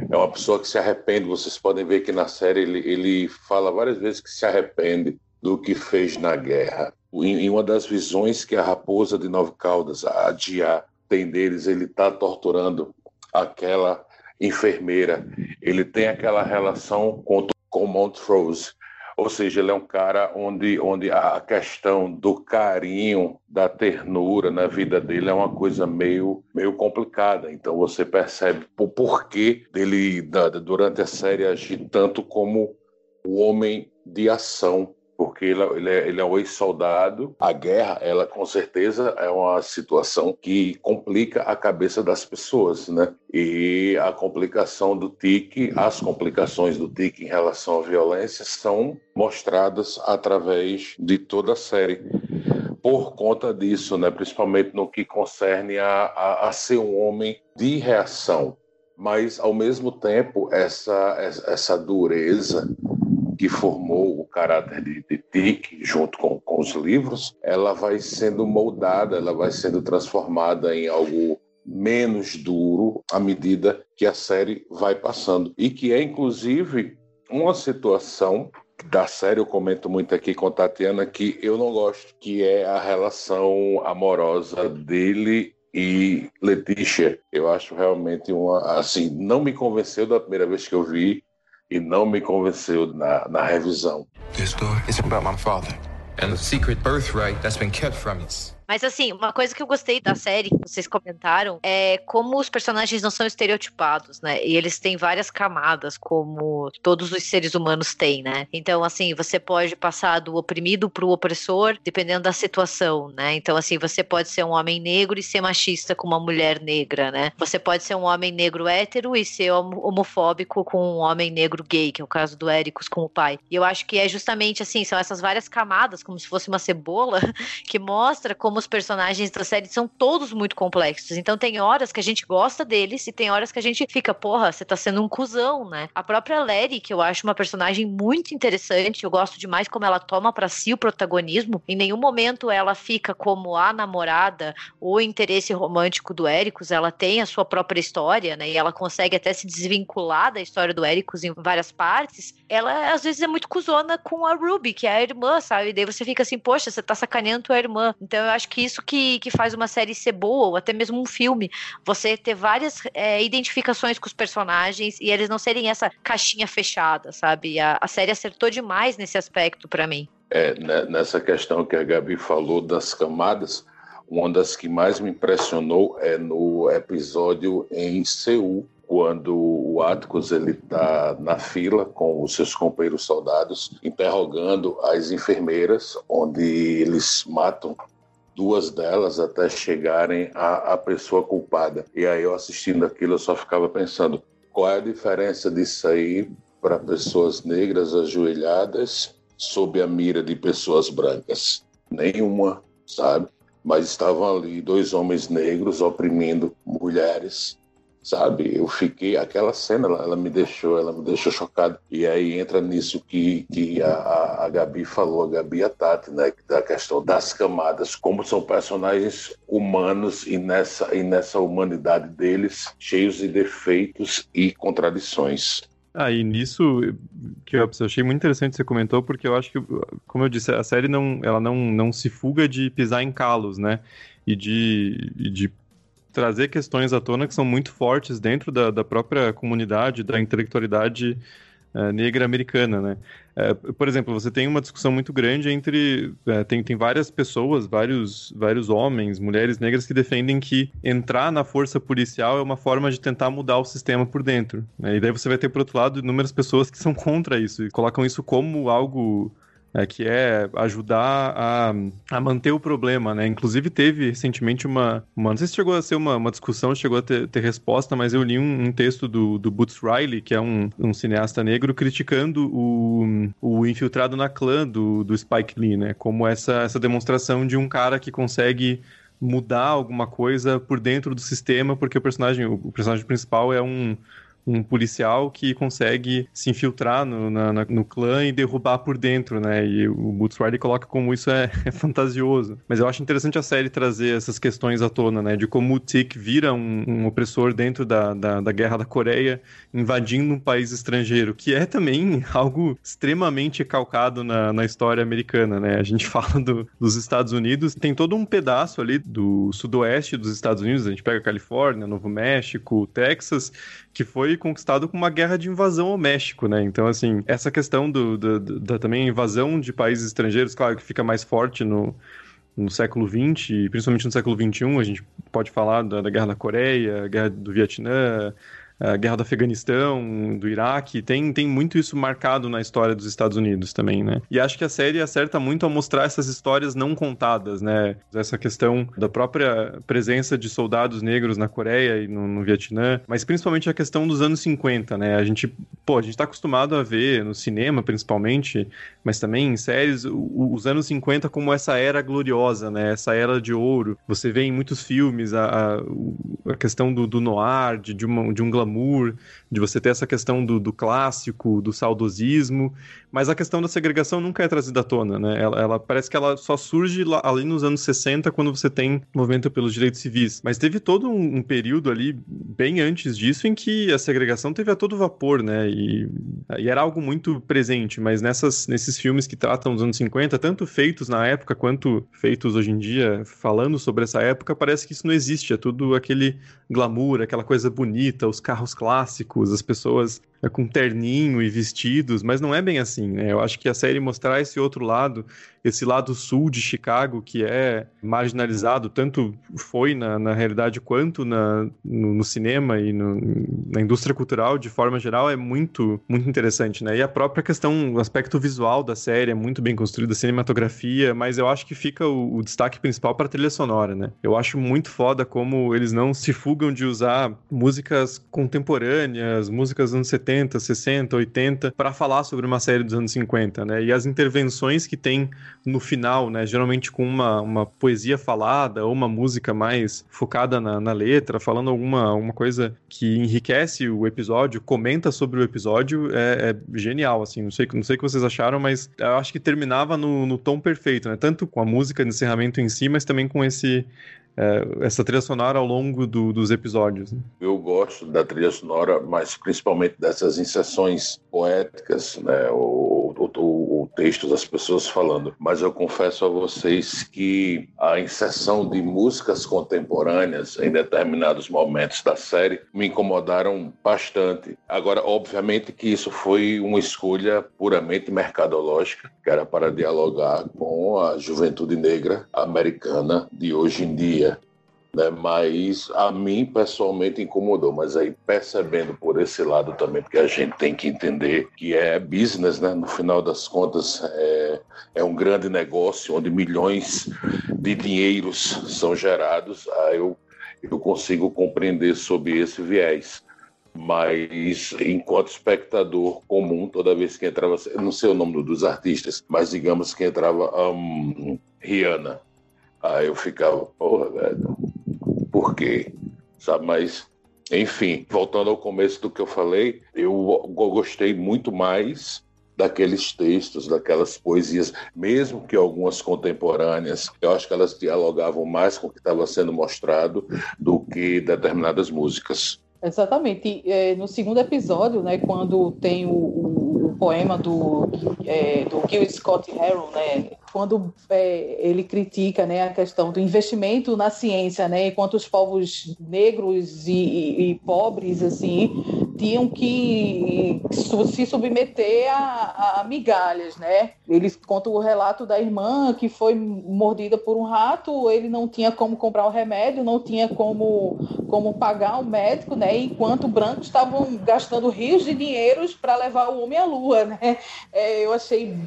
é uma pessoa que se arrepende. Vocês podem ver que na série ele, ele fala várias vezes que se arrepende do que fez na guerra. Em, em uma das visões que a raposa de Nove Caldas, a Dia, tem deles, ele está torturando aquela enfermeira. Ele tem aquela relação com, com Montrose ou seja, ele é um cara onde, onde a questão do carinho, da ternura na vida dele é uma coisa meio, meio complicada. Então você percebe o porquê dele, durante a série, agir tanto como o homem de ação porque ele, ele é, ele é um ex-soldado. A guerra, ela com certeza é uma situação que complica a cabeça das pessoas, né? E a complicação do tique, as complicações do tique em relação à violência são mostradas através de toda a série. Por conta disso, né? principalmente no que concerne a, a, a ser um homem de reação, mas ao mesmo tempo essa essa dureza que formou o caráter de, de Dick, junto com, com os livros, ela vai sendo moldada, ela vai sendo transformada em algo menos duro à medida que a série vai passando. E que é, inclusive, uma situação da série, eu comento muito aqui com Tatiana, que eu não gosto, que é a relação amorosa dele e Letícia. Eu acho realmente uma. Assim, não me convenceu da primeira vez que eu vi, e não me convenceu na, na revisão. This story is about my father and the secret birthright that's been kept from us. Mas assim, uma coisa que eu gostei da série, que vocês comentaram, é como os personagens não são estereotipados, né? E eles têm várias camadas, como todos os seres humanos têm, né? Então, assim, você pode passar do oprimido pro opressor, dependendo da situação, né? Então, assim, você pode ser um homem negro e ser machista com uma mulher negra, né? Você pode ser um homem negro hétero e ser homofóbico com um homem negro gay, que é o caso do Éricos com o pai. E eu acho que é justamente assim, são essas várias camadas, como se fosse uma cebola, que mostra como os personagens da série são todos muito complexos. Então tem horas que a gente gosta deles e tem horas que a gente fica, porra, você tá sendo um cuzão, né? A própria Larry, que eu acho uma personagem muito interessante, eu gosto demais como ela toma para si o protagonismo. Em nenhum momento ela fica como a namorada ou interesse romântico do Éricos, ela tem a sua própria história, né? E ela consegue até se desvincular da história do Éricos em várias partes. Ela às vezes é muito cuzona com a Ruby, que é a irmã, sabe? E daí você fica assim, poxa, você tá sacaneando tua irmã. Então eu acho que isso que, que faz uma série ser boa, ou até mesmo um filme. Você ter várias é, identificações com os personagens e eles não serem essa caixinha fechada, sabe? A, a série acertou demais nesse aspecto para mim. É, né, nessa questão que a Gabi falou das camadas, uma das que mais me impressionou é no episódio em Seul, quando o Atticus ele está na fila com os seus companheiros soldados, interrogando as enfermeiras, onde eles matam duas delas até chegarem à, à pessoa culpada. E aí eu assistindo aquilo eu só ficava pensando qual é a diferença disso aí para pessoas negras ajoelhadas sob a mira de pessoas brancas? Nenhuma, sabe? Mas estavam ali dois homens negros oprimindo mulheres sabe? Eu fiquei, aquela cena, ela, ela, me deixou, ela me deixou chocado. E aí entra nisso que, que a, a Gabi falou, a Gabi e a Tati, né? Da questão das camadas, como são personagens humanos e nessa, e nessa humanidade deles, cheios de defeitos e contradições. Ah, e nisso que eu achei muito interessante você comentou, porque eu acho que, como eu disse, a série não, ela não, não se fuga de pisar em calos, né? E de, de trazer questões à tona que são muito fortes dentro da, da própria comunidade, da intelectualidade uh, negra americana, né? Uh, por exemplo, você tem uma discussão muito grande entre... Uh, tem, tem várias pessoas, vários, vários homens, mulheres negras que defendem que entrar na força policial é uma forma de tentar mudar o sistema por dentro. Né? E daí você vai ter, por outro lado, inúmeras pessoas que são contra isso e colocam isso como algo é, que é ajudar a, a manter o problema, né? Inclusive teve recentemente uma, uma não sei se chegou a ser uma, uma discussão, chegou a ter, ter resposta, mas eu li um, um, texto do, do Boots Riley, que é um, um cineasta negro, criticando o, o infiltrado na clã do, do Spike Lee, né? Como essa, essa demonstração de um cara que consegue mudar alguma coisa por dentro do sistema, porque o personagem, o personagem principal é um um policial que consegue se infiltrar no, na, na, no clã e derrubar por dentro, né? E o Boots Riley coloca como isso é, é, fantasioso. Mas eu acho interessante a série trazer essas questões à tona, né? De como o Tik vira um, um opressor dentro da, da, da, Guerra da Coreia, invadindo um país estrangeiro, que é também algo extremamente calcado na, na história americana, né? A gente fala do, dos Estados Unidos, tem todo um pedaço ali do sudoeste dos Estados Unidos, a gente pega Califórnia, Novo México, Texas, que foi conquistado com uma guerra de invasão ao México, né? Então, assim, essa questão do, do, da também invasão de países estrangeiros, claro que fica mais forte no, no século XX, principalmente no século XXI, a gente pode falar da, da Guerra da Coreia, Guerra do Vietnã, a guerra do Afeganistão, do Iraque, tem, tem muito isso marcado na história dos Estados Unidos também, né? E acho que a série acerta muito a mostrar essas histórias não contadas, né? Essa questão da própria presença de soldados negros na Coreia e no, no Vietnã, mas principalmente a questão dos anos 50, né? A gente, pô, a gente tá acostumado a ver no cinema, principalmente, mas também em séries, os anos 50 como essa era gloriosa, né? Essa era de ouro. Você vê em muitos filmes a, a, a questão do, do noir, de, de, uma, de um glamour glamour, de você ter essa questão do, do clássico, do saudosismo, mas a questão da segregação nunca é trazida à tona, né? Ela, ela parece que ela só surge lá, ali nos anos 60, quando você tem movimento pelos direitos civis. Mas teve todo um, um, período ali, bem antes disso, em que a segregação teve a todo vapor, né? E, e era algo muito presente, mas nessas, nesses filmes que tratam dos anos 50, tanto feitos na época quanto feitos hoje em dia, falando sobre essa época, parece que isso não existe. É tudo aquele glamour, aquela coisa bonita, os carros clássicos, as pessoas é com terninho e vestidos, mas não é bem assim, né? Eu acho que a série mostrar esse outro lado, esse lado sul de Chicago, que é marginalizado, tanto foi na, na realidade quanto na, no, no cinema e no, na indústria cultural de forma geral, é muito, muito interessante, né? E a própria questão, o aspecto visual da série é muito bem construído, a cinematografia, mas eu acho que fica o, o destaque principal para a trilha sonora, né? Eu acho muito foda como eles não se fugam de usar músicas contemporâneas, músicas anos 70, 70, 60, 80 para falar sobre uma série dos anos 50, né? E as intervenções que tem no final, né? Geralmente com uma, uma poesia falada ou uma música mais focada na, na letra, falando alguma, alguma coisa que enriquece o episódio, comenta sobre o episódio, é, é genial, assim. Não sei, não sei o que vocês acharam, mas eu acho que terminava no, no tom perfeito, né? Tanto com a música de encerramento em si, mas também com esse é, essa trilha sonora ao longo do, dos episódios. Né? Eu gosto da trilha sonora, mas principalmente dessas inserções poéticas, né? O, o, o, texto das pessoas falando. Mas eu confesso a vocês que a inserção de músicas contemporâneas em determinados momentos da série me incomodaram bastante. Agora, obviamente que isso foi uma escolha puramente mercadológica, que era para dialogar com a juventude negra americana de hoje em dia né? Mas a mim pessoalmente incomodou, mas aí percebendo por esse lado também, porque a gente tem que entender que é business, né? No final das contas é, é um grande negócio onde milhões de dinheiros são gerados. Aí eu eu consigo compreender sob esse viés mas enquanto espectador comum, toda vez que entrava, não sei o nome dos artistas, mas digamos que entrava um, Rihanna, aí eu ficava, porra, velho, por quê, sabe? Mas, enfim, voltando ao começo do que eu falei, eu gostei muito mais daqueles textos, daquelas poesias, mesmo que algumas contemporâneas, eu acho que elas dialogavam mais com o que estava sendo mostrado do que determinadas músicas. Exatamente. É, no segundo episódio, né, quando tem o, o, o poema do, é, do Gil Scott Heron, né, quando é, ele critica né, a questão do investimento na ciência, né, enquanto os povos negros e, e, e pobres assim tinham que se submeter a, a, migalhas, né? Ele conta o relato da irmã que foi mordida por um rato, ele não tinha como comprar o remédio, não tinha como, como pagar o médico, né? Enquanto brancos estavam gastando rios de dinheiros para levar o homem à lua, né? É, eu achei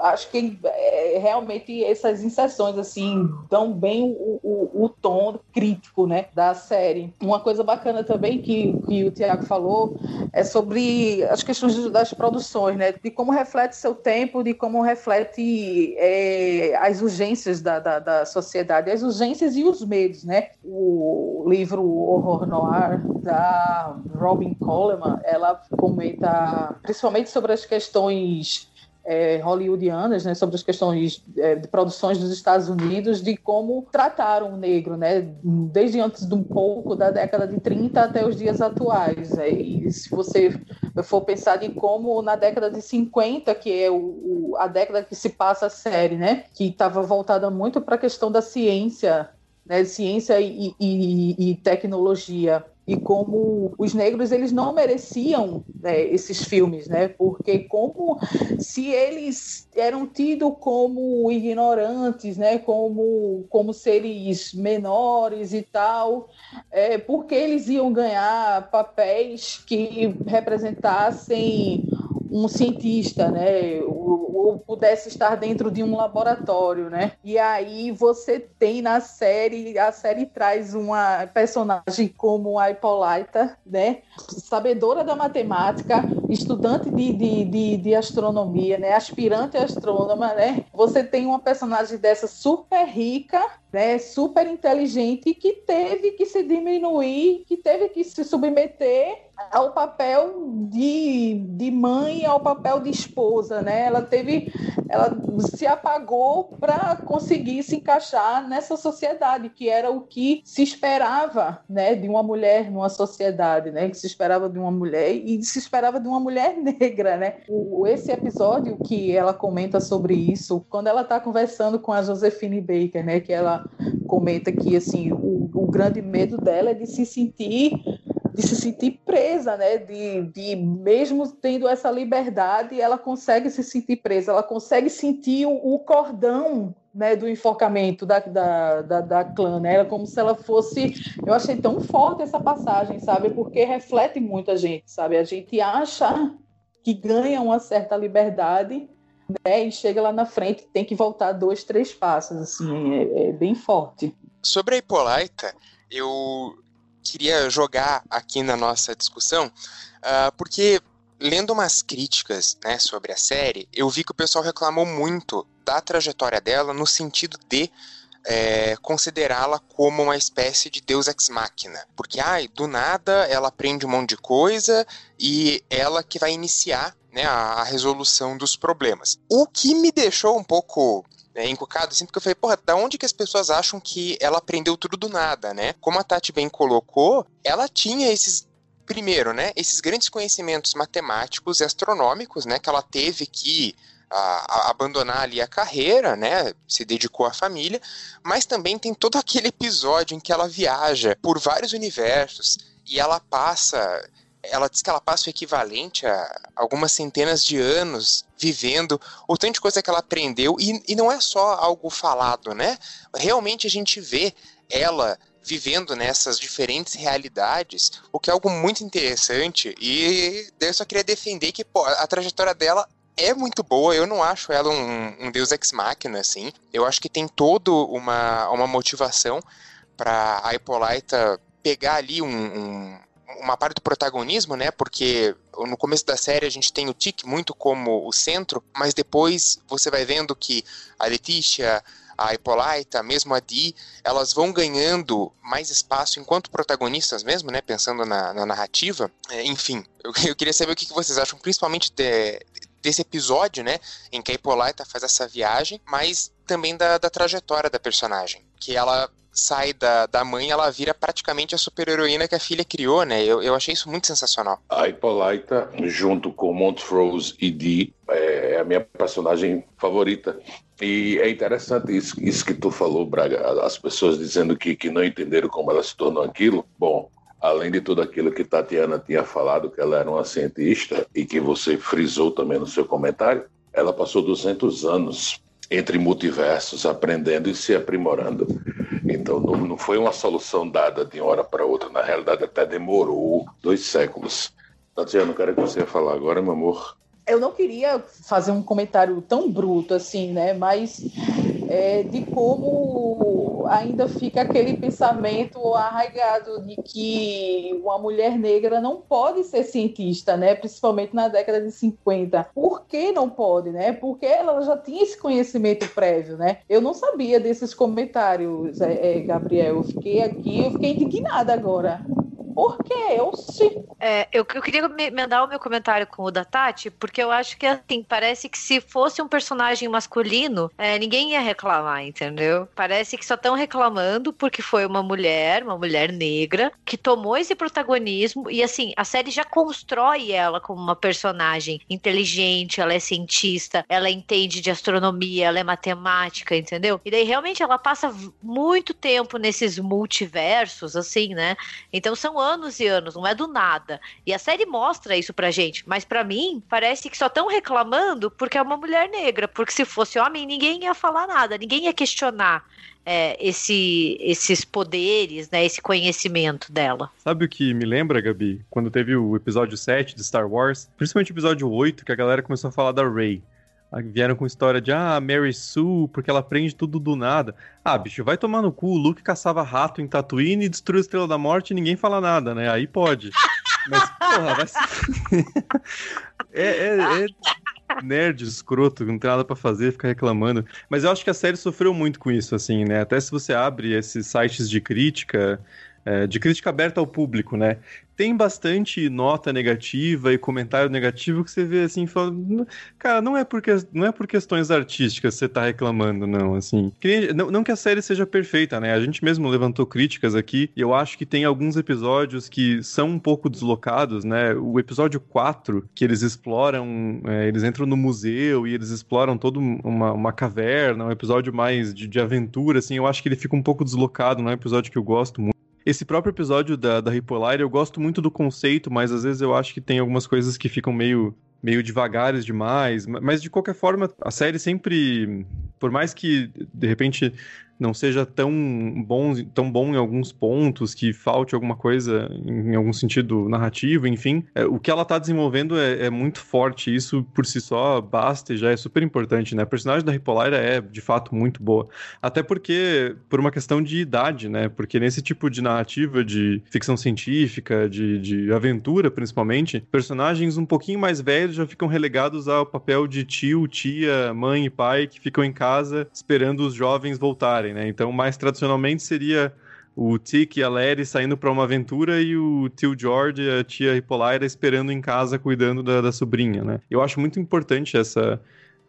acho que é, realmente essas inserções assim dão bem o, o, o, tom crítico né, da série. Uma coisa bacana também que, que o Tiago falou é sobre as questões das produções, né, de como reflete seu tempo, de como reflete é, as urgências da, da, da, sociedade, as urgências e os medos. Né? O livro Horror Noir da Robin Coleman, ela comenta principalmente sobre as questões é, hollywoodianas, né, sobre as questões é, de produções dos Estados Unidos, de como trataram o negro, né, desde antes de um pouco da década de 30 até os dias atuais. É, e se você for pensar em como na década de 50, que é o, o, a década que se passa a série, né, que estava voltada muito para a questão da ciência, né, ciência e, e, e tecnologia e como os negros eles não mereciam né, esses filmes, né? Porque como se eles eram tidos como ignorantes, né? Como como seres menores e tal, é, porque eles iam ganhar papéis que representassem um cientista, né, ou, ou, pudesse estar dentro de um laboratório, né? E aí você tem na série, a série traz uma personagem como a Hippolyta, né, sabedora da matemática, estudante de, de, de, de astronomia, né, aspirante astrônoma, né? Você tem uma personagem dessa super rica, né, super inteligente que teve que se diminuir, que teve que se submeter ao papel de, de mãe, ao papel de esposa, né? Ela teve, ela se apagou para conseguir se encaixar nessa sociedade que era o que se esperava, né, de uma mulher numa sociedade, né? Que se esperava de uma mulher e se esperava de uma mulher negra, né? O, esse episódio que ela comenta sobre isso, quando ela está conversando com a Josephine Baker, né? Que ela comenta que assim o, o grande medo dela é de se sentir de se sentir presa, né? De, de mesmo tendo essa liberdade, ela consegue se sentir presa, ela consegue sentir o, o cordão né, do enforcamento da, da, da, da clã, né? Era como se ela fosse. Eu achei tão forte essa passagem, sabe? Porque reflete muito a gente, sabe? A gente acha que ganha uma certa liberdade, né? E chega lá na frente tem que voltar dois, três passos, assim, é, é bem forte. Sobre a Hippolyta, eu queria jogar aqui na nossa discussão, uh, porque lendo umas críticas né, sobre a série, eu vi que o pessoal reclamou muito da trajetória dela no sentido de é, considerá-la como uma espécie de deus ex machina. Porque, ai, do nada ela aprende um monte de coisa e ela que vai iniciar né, a, a resolução dos problemas. O que me deixou um pouco é, encucado, assim, porque eu falei, porra, da onde que as pessoas acham que ela aprendeu tudo do nada, né? Como a Tati bem colocou, ela tinha esses primeiro, né, esses grandes conhecimentos matemáticos e astronômicos, né, que ela teve que a, a abandonar ali a carreira, né, se dedicou à família, mas também tem todo aquele episódio em que ela viaja por vários universos e ela passa ela diz que ela passa o equivalente a algumas centenas de anos vivendo o tanto de coisa que ela aprendeu. E, e não é só algo falado, né? Realmente a gente vê ela vivendo nessas diferentes realidades, o que é algo muito interessante. E eu só queria defender que pô, a trajetória dela é muito boa, eu não acho ela um, um deus ex machina, assim, eu acho que tem toda uma, uma motivação para a Hippolyta pegar ali um, um uma parte do protagonismo, né? Porque no começo da série a gente tem o Tic muito como o centro, mas depois você vai vendo que a Letícia, a Hippolyta, mesmo a Dee, elas vão ganhando mais espaço enquanto protagonistas mesmo, né? Pensando na, na narrativa. É, enfim, eu, eu, queria saber o que, vocês acham, principalmente de, desse episódio, né? Em que a Hippolyta faz essa viagem, mas também da, da trajetória da personagem. Que ela sai da, da mãe, ela vira praticamente a super-heroína que a filha criou, né? Eu, eu achei isso muito sensacional. A Hippolyta, junto com Montrose e Dee, é a minha personagem favorita. E é interessante isso, isso que tu falou, Braga, as pessoas dizendo que, que não entenderam como ela se tornou aquilo. Bom, além de tudo aquilo que Tatiana tinha falado, que ela era uma cientista e que você frisou também no seu comentário, ela passou 200 anos entre multiversos, aprendendo e se aprimorando. Então, não, não foi uma solução dada de uma hora para outra, na realidade, até demorou dois séculos. Tatiana, quero que você ia falar agora, meu amor. eu não queria fazer um comentário tão bruto assim, né? Mas é, de como ainda fica aquele pensamento arraigado de que uma mulher negra não pode ser cientista, né? Principalmente na década de 50. Por que não pode, né? Porque ela já tinha esse conhecimento prévio, né? Eu não sabia desses comentários, é, é, Gabriel. Eu fiquei aqui, eu fiquei indignada agora. Por quê? Eu sim. É, eu, eu queria emendar o meu comentário com o da Tati, porque eu acho que assim, parece que se fosse um personagem masculino, é, ninguém ia reclamar, entendeu? Parece que só estão reclamando porque foi uma mulher, uma mulher negra, que tomou esse protagonismo e assim, a série já constrói ela como uma personagem inteligente, ela é cientista, ela entende de astronomia, ela é matemática, entendeu? E daí realmente ela passa muito tempo nesses multiversos, assim, né? Então são anos e anos, não é do nada. E a série mostra isso pra gente, mas para mim parece que só estão reclamando porque é uma mulher negra, porque se fosse homem ninguém ia falar nada, ninguém ia questionar. É, esse, esses poderes, né, esse conhecimento dela. Sabe o que me lembra, Gabi? Quando teve o episódio 7 de Star Wars, principalmente o episódio 8, que a galera começou a falar da Rey. Vieram com história de, ah, Mary Sue, porque ela aprende tudo do nada. Ah, bicho, vai tomar no cu. O Luke caçava rato em Tatooine e destruiu a Estrela da Morte e ninguém fala nada, né? Aí pode. Mas, porra, vai se... é, é, é nerd, escroto, não tem nada para fazer, ficar reclamando. Mas eu acho que a série sofreu muito com isso, assim, né? Até se você abre esses sites de crítica, é, de crítica aberta ao público, né? tem bastante nota negativa e comentário negativo que você vê assim, cara, não é porque não é por questões artísticas que você tá reclamando, não, assim. Que, não, não que a série seja perfeita, né? A gente mesmo levantou críticas aqui e eu acho que tem alguns episódios que são um pouco deslocados, né? O episódio 4, que eles exploram, é, eles entram no museu e eles exploram toda uma, uma caverna, um episódio mais de, de aventura, assim, eu acho que ele fica um pouco deslocado, não é um episódio que eu gosto muito. Esse próprio episódio da, da Ripolar, eu gosto muito do conceito, mas às vezes eu acho que tem algumas coisas que ficam meio meio devagares demais, mas de qualquer forma, a série sempre, por mais que de repente não seja tão bom, tão bom em alguns pontos, que falte alguma coisa em algum sentido narrativo, enfim, é, o que ela está desenvolvendo é, é, muito forte, isso por si só basta e já é super importante, né? A personagem da Hippolyta é, de fato, muito boa. Até porque, por uma questão de idade, né? Porque nesse tipo de narrativa de ficção científica, de, de aventura, principalmente, personagens um pouquinho mais velhos já ficam relegados ao papel de tio, tia, mãe e pai que ficam em casa esperando os jovens voltarem né? Então, mais tradicionalmente seria o Tick e a Larry saindo para uma aventura e o tio George e a tia Hippolyta esperando em casa cuidando da, da sobrinha, né? Eu acho muito importante essa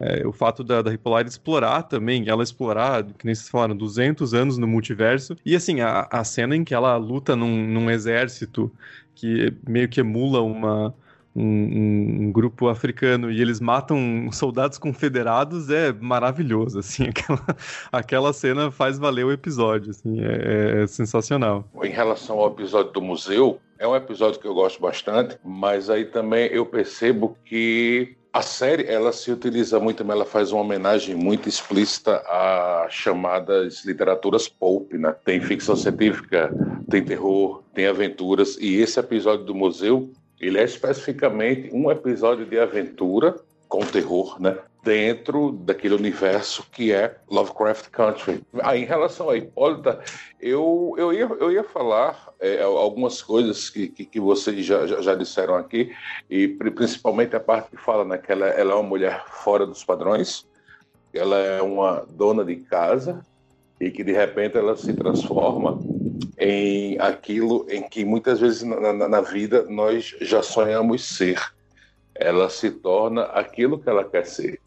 é, o fato da, da explorar também, ela explorar, que nem vocês falaram, 200 anos no multiverso. E assim, a, a cena em que ela luta num, num exército que meio que emula uma, um, um, grupo africano e eles matam soldados confederados é maravilhoso, assim, aquela, aquela cena faz valer o episódio, assim, é, é sensacional. Em relação ao episódio do museu, é um episódio que eu gosto bastante, mas aí também eu percebo que a série ela se utiliza muito, ela faz uma homenagem muito explícita a chamadas literaturas pulp, né? Tem ficção científica, tem terror, tem aventuras e esse episódio do museu ele é especificamente um episódio de aventura com terror, né? Dentro daquele universo que é Lovecraft Country. Ah, em relação a Hipólita, eu, eu, ia, eu ia falar é, algumas coisas que, que, que vocês já, já, já, disseram aqui, e principalmente a parte que fala né, que ela, ela é uma mulher fora dos padrões, ela é uma dona de casa, e que de repente ela se transforma em aquilo em que muitas vezes na, na, na, vida nós já sonhamos ser. Ela se torna aquilo que ela quer ser.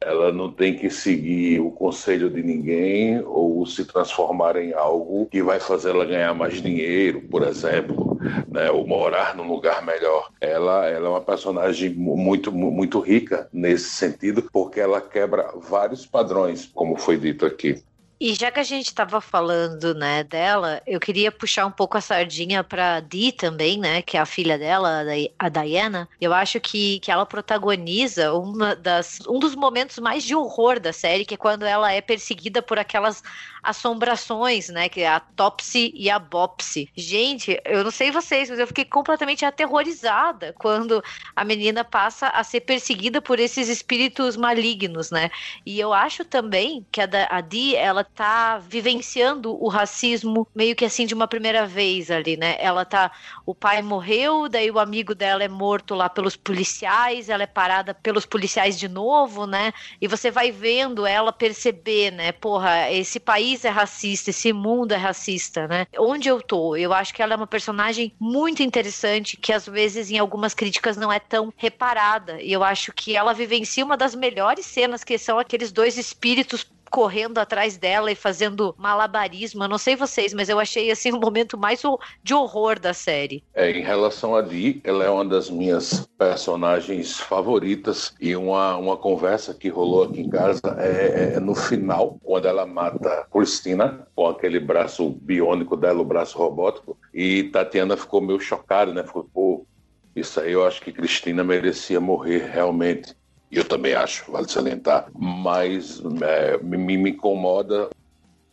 Ela não tem que seguir o conselho de ninguém ou se transformar em algo que vai fazer ela ganhar mais dinheiro, por exemplo, né? ou morar num lugar melhor. Ela, ela é uma personagem muito, muito rica nesse sentido, porque ela quebra vários padrões, como foi dito aqui. E já que a gente estava falando, né, dela, eu queria puxar um pouco a sardinha para Dee também, né, que é a filha dela, a Diana. Eu acho que, que ela protagoniza uma das, um dos momentos mais de horror da série, que é quando ela é perseguida por aquelas assombrações, né, que é a Topsy e a Bopsy. Gente, eu não sei vocês, mas eu fiquei completamente aterrorizada quando a menina passa a ser perseguida por esses espíritos malignos, né? E eu acho também que a, Dee, ela tá vivenciando o racismo meio que assim de uma primeira vez ali, né? Ela tá. O pai morreu, daí o amigo dela é morto lá pelos policiais, ela é parada pelos policiais de novo, né? E você vai vendo ela perceber, né? Porra, esse país é racista, esse mundo é racista, né? Onde eu tô? Eu acho que ela é uma personagem muito interessante, que às vezes em algumas críticas não é tão reparada. E eu acho que ela vivencia uma das melhores cenas, que são aqueles dois espíritos correndo atrás dela e fazendo malabarismo. Eu não sei vocês, mas eu achei assim um momento mais de horror da série. É, em relação a Dee, ela é uma das minhas personagens favoritas e uma, uma conversa que rolou aqui em casa é, é no final, quando ela mata Cristina com aquele braço biônico dela, o braço robótico, e Tatiana ficou meio chocada, né? Ficou, pô, isso aí eu acho que Cristina merecia morrer realmente. Eu também acho, vale salientar, mas é, me, me incomoda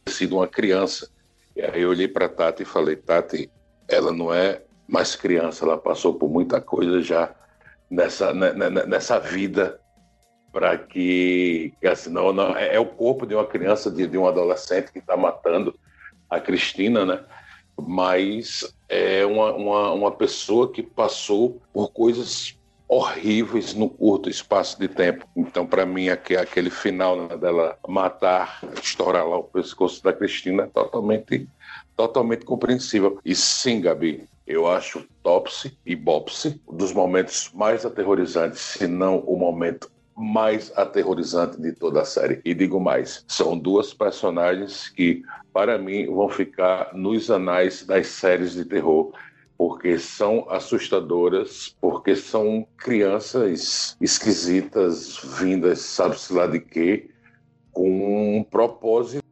ter sido uma criança. E aí eu olhei para Tati e falei, Tati, ela não é mais criança, ela passou por muita coisa já nessa, né, né, né, nessa vida para que, assim, não, não, é, é, o corpo de uma criança, de, de um adolescente que está matando a Cristina, né? Mas é uma, uma, uma pessoa que passou por coisas horríveis no curto espaço de tempo. Então, para mim, aquele final né, dela matar, estourar lá o pescoço da Cristina é totalmente, totalmente compreensível. E sim, Gabi, eu acho Topsy e Bopsy um dos momentos mais aterrorizantes, se não o momento mais aterrorizante de toda a série. E digo mais, são duas personagens que, para mim, vão ficar nos anais das séries de terror porque são assustadoras, porque são crianças esquisitas, vindas, sabe-se lá de quê, com um propósito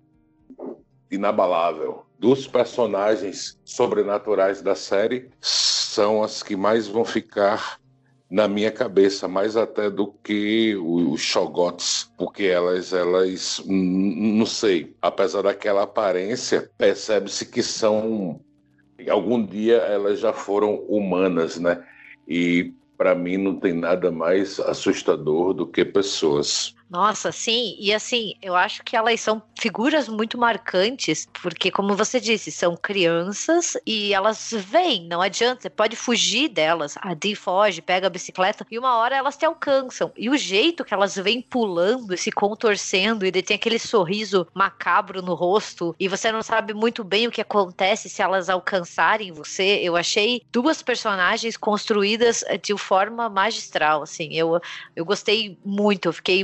inabalável. Dos personagens sobrenaturais da série, são as que mais vão ficar na minha cabeça, mais até do que os Shogots, porque elas, elas, não sei, apesar daquela aparência, percebe-se que são algum dia elas já foram humanas, né? E para mim não tem nada mais assustador do que pessoas. Nossa, sim, e assim, eu acho que elas são figuras muito marcantes, porque, como você disse, são crianças e elas vêm, não adianta, você pode fugir delas. A Dee foge, pega a bicicleta e uma hora elas te alcançam. E o jeito que elas vêm pulando se contorcendo, e tem aquele sorriso macabro no rosto, e você não sabe muito bem o que acontece se elas alcançarem você. Eu achei duas personagens construídas de forma magistral, assim. Eu, eu gostei muito, eu fiquei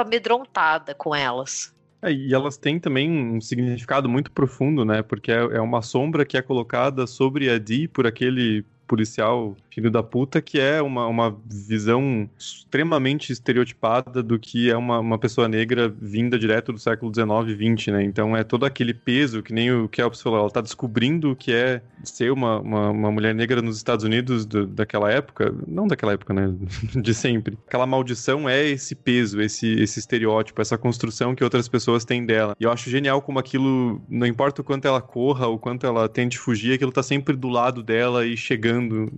amedrontada com elas. É, e elas têm também um significado muito profundo, né? Porque é, é uma sombra que é colocada sobre a Dee por aquele policial filho da puta, que é uma, uma visão extremamente estereotipada do que é uma, uma pessoa negra vinda direto do século XIX e XX, né? Então é todo aquele peso, que nem o Kelps falou, ela tá descobrindo o que é ser uma, uma, uma mulher negra nos Estados Unidos do, daquela época, não daquela época, né? De sempre. Aquela maldição é esse peso, esse, esse estereótipo, essa construção que outras pessoas têm dela. E eu acho genial como aquilo, não importa o quanto ela corra, o quanto ela tente fugir, aquilo tá sempre do lado dela e chegando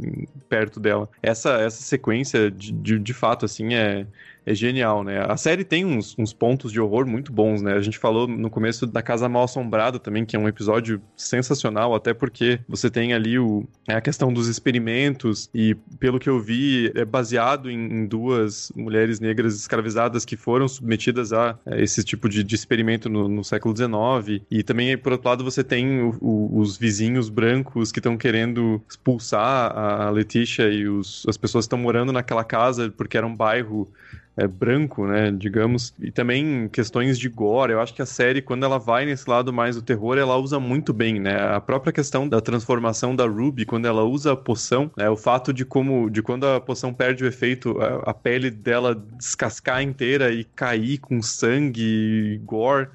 perto dela. Essa, essa sequência, de, de, de fato, assim, é, é genial, né? A série tem uns, uns, pontos de horror muito bons, né? A gente falou no começo da Casa Mal Assombrada também, que é um episódio sensacional, até porque você tem ali o, é a questão dos experimentos, e pelo que eu vi, é baseado em, em duas mulheres negras escravizadas que foram submetidas a, a esse tipo de, de experimento no, no, século XIX. E também, por outro lado, você tem o, o, os vizinhos brancos que estão querendo expulsar a Letícia e os, as pessoas que estão morando naquela casa, porque era um bairro é, branco, né, digamos, e também questões de gore. Eu acho que a série, quando ela vai nesse lado mais do terror, ela usa muito bem, né? A própria questão da transformação da Ruby, quando ela usa a poção, né, o fato de como, de quando a poção perde o efeito, a, a pele dela descascar inteira e cair com sangue, gore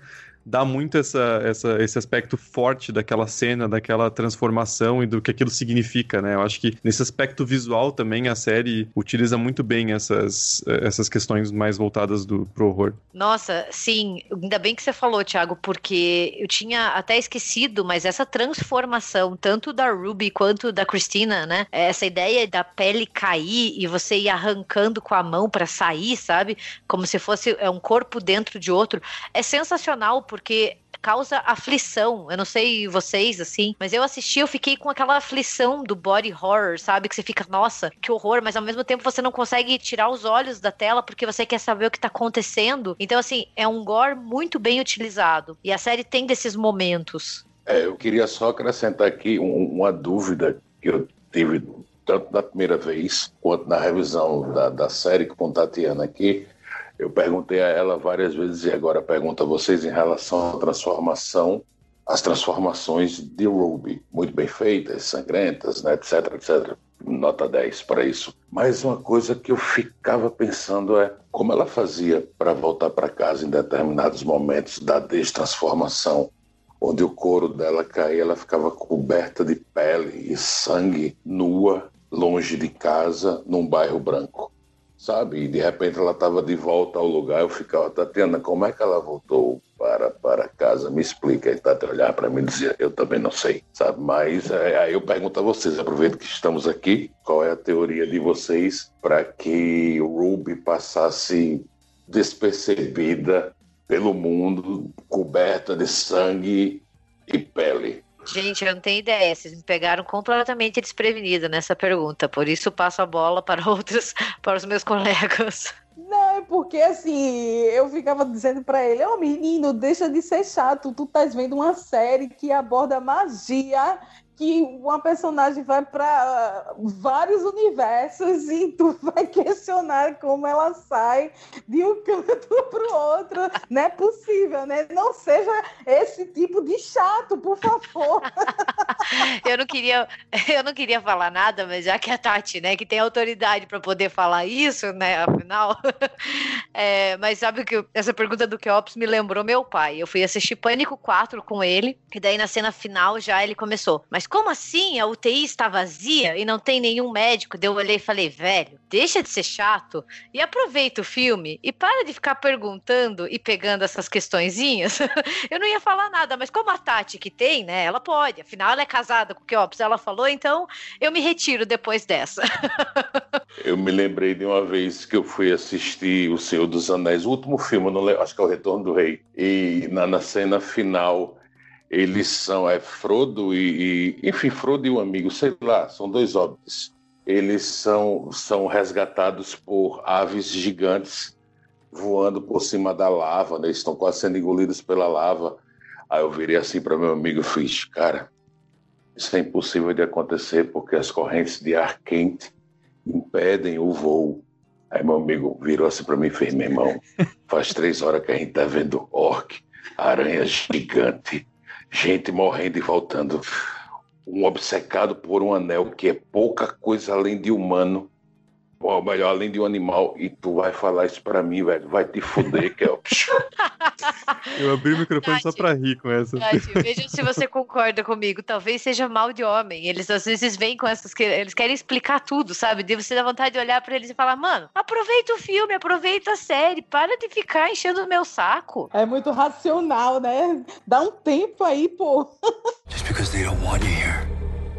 dá muito essa, essa, esse aspecto forte daquela cena, daquela transformação e do que aquilo significa, né? Eu acho que nesse aspecto visual também a série utiliza muito bem essas, essas questões mais voltadas do, pro horror. Nossa, sim. Ainda bem que você falou, Thiago, porque eu tinha até esquecido, mas essa transformação, tanto da Ruby quanto da Christina, né? Essa ideia da pele cair e você ir arrancando com a mão para sair, sabe? Como se fosse é, um corpo dentro de outro. É sensacional porque causa aflição. Eu não sei vocês, assim, mas eu assisti, eu fiquei com aquela aflição do body horror, sabe? Que você fica, nossa, que horror, mas ao mesmo tempo você não consegue tirar os olhos da tela porque você quer saber o que tá acontecendo. Então, assim, é um gore muito bem utilizado. E a série tem desses momentos. É, eu queria só acrescentar aqui um, uma dúvida que eu tive tanto na primeira vez quanto na revisão da, da série com Tatiana aqui eu perguntei a ela várias vezes e agora pergunto a vocês em relação à transformação, as transformações de Ruby, muito bem feitas, sangrentas, né, etc, etc. Nota 10 para isso. Mas uma coisa que eu ficava pensando é como ela fazia para voltar para casa em determinados momentos da destransformação, onde o couro dela caía, ela ficava coberta de pele e sangue, nua, longe de casa, num bairro branco sabe? E de repente ela estava de volta ao lugar, eu ficava, Tatiana, como é que ela voltou para, para casa? Me explica. E Tatiana olhar para mim e dizia, eu também não sei, sabe? Mas é, aí eu pergunto a vocês, aproveito que estamos aqui, qual é a teoria de vocês para que o Ruby passasse despercebida pelo mundo, coberta de sangue e pele? Gente, eu não tenho ideia. Vocês me pegaram completamente desprevenida nessa pergunta. Por isso passo a bola para outros, para os meus colegas. Não, é porque assim, eu ficava dizendo para ele, ô oh, menino, deixa de ser chato, tu estás vendo uma série que aborda magia que uma personagem vai para vários universos e tu vai questionar como ela sai de um canto para o outro. Não é possível, né? Não seja esse tipo de chato, por favor. eu não queria, eu não queria falar nada, mas já que a Tati, né, que tem autoridade para poder falar isso, né, afinal. É, mas sabe que essa pergunta do Keops me lembrou meu pai. Eu fui assistir Pânico 4 com ele, e daí na cena final já ele começou. Mas como assim a UTI está vazia e não tem nenhum médico? Daí eu olhei e falei, velho, deixa de ser chato e aproveita o filme e para de ficar perguntando e pegando essas questõezinhas. eu não ia falar nada, mas como a Tati que tem, né, ela pode. Afinal, ela é casada com o Keops, ela falou, então eu me retiro depois dessa. eu me lembrei de uma vez que eu fui assistir O Senhor dos Anéis, o último filme, não lembro, acho que é O Retorno do Rei, e na, na cena final eles são é Frodo e, e, enfim Frodo e um amigo sei lá são dois hobbits. Eles são são resgatados por aves gigantes voando por cima da lava né? eles estão quase sendo engolidos pela lava. Aí eu virei assim para meu amigo fiz cara isso é impossível de acontecer porque as correntes de ar quente impedem o voo. Aí meu amigo virou assim para mim fez meu irmão faz três horas que a gente tá vendo orc aranha gigante gente morrendo e voltando. Um obcecado por um anel que é pouca coisa além de humano, ou melhor, além de um animal, e tu vai falar isso pra mim, velho. Vai te fuder, Kelps. Eu abri o microfone Tati, só pra rir com essa. Tati, veja se você concorda comigo. Talvez seja mal de homem. Eles às vezes vêm com essas. Eles querem explicar tudo, sabe? De você dá vontade de olhar pra eles e falar: mano, aproveita o filme, aproveita a série, para de ficar enchendo o meu saco. É muito racional, né? Dá um tempo aí, pô. Just because they don't want you here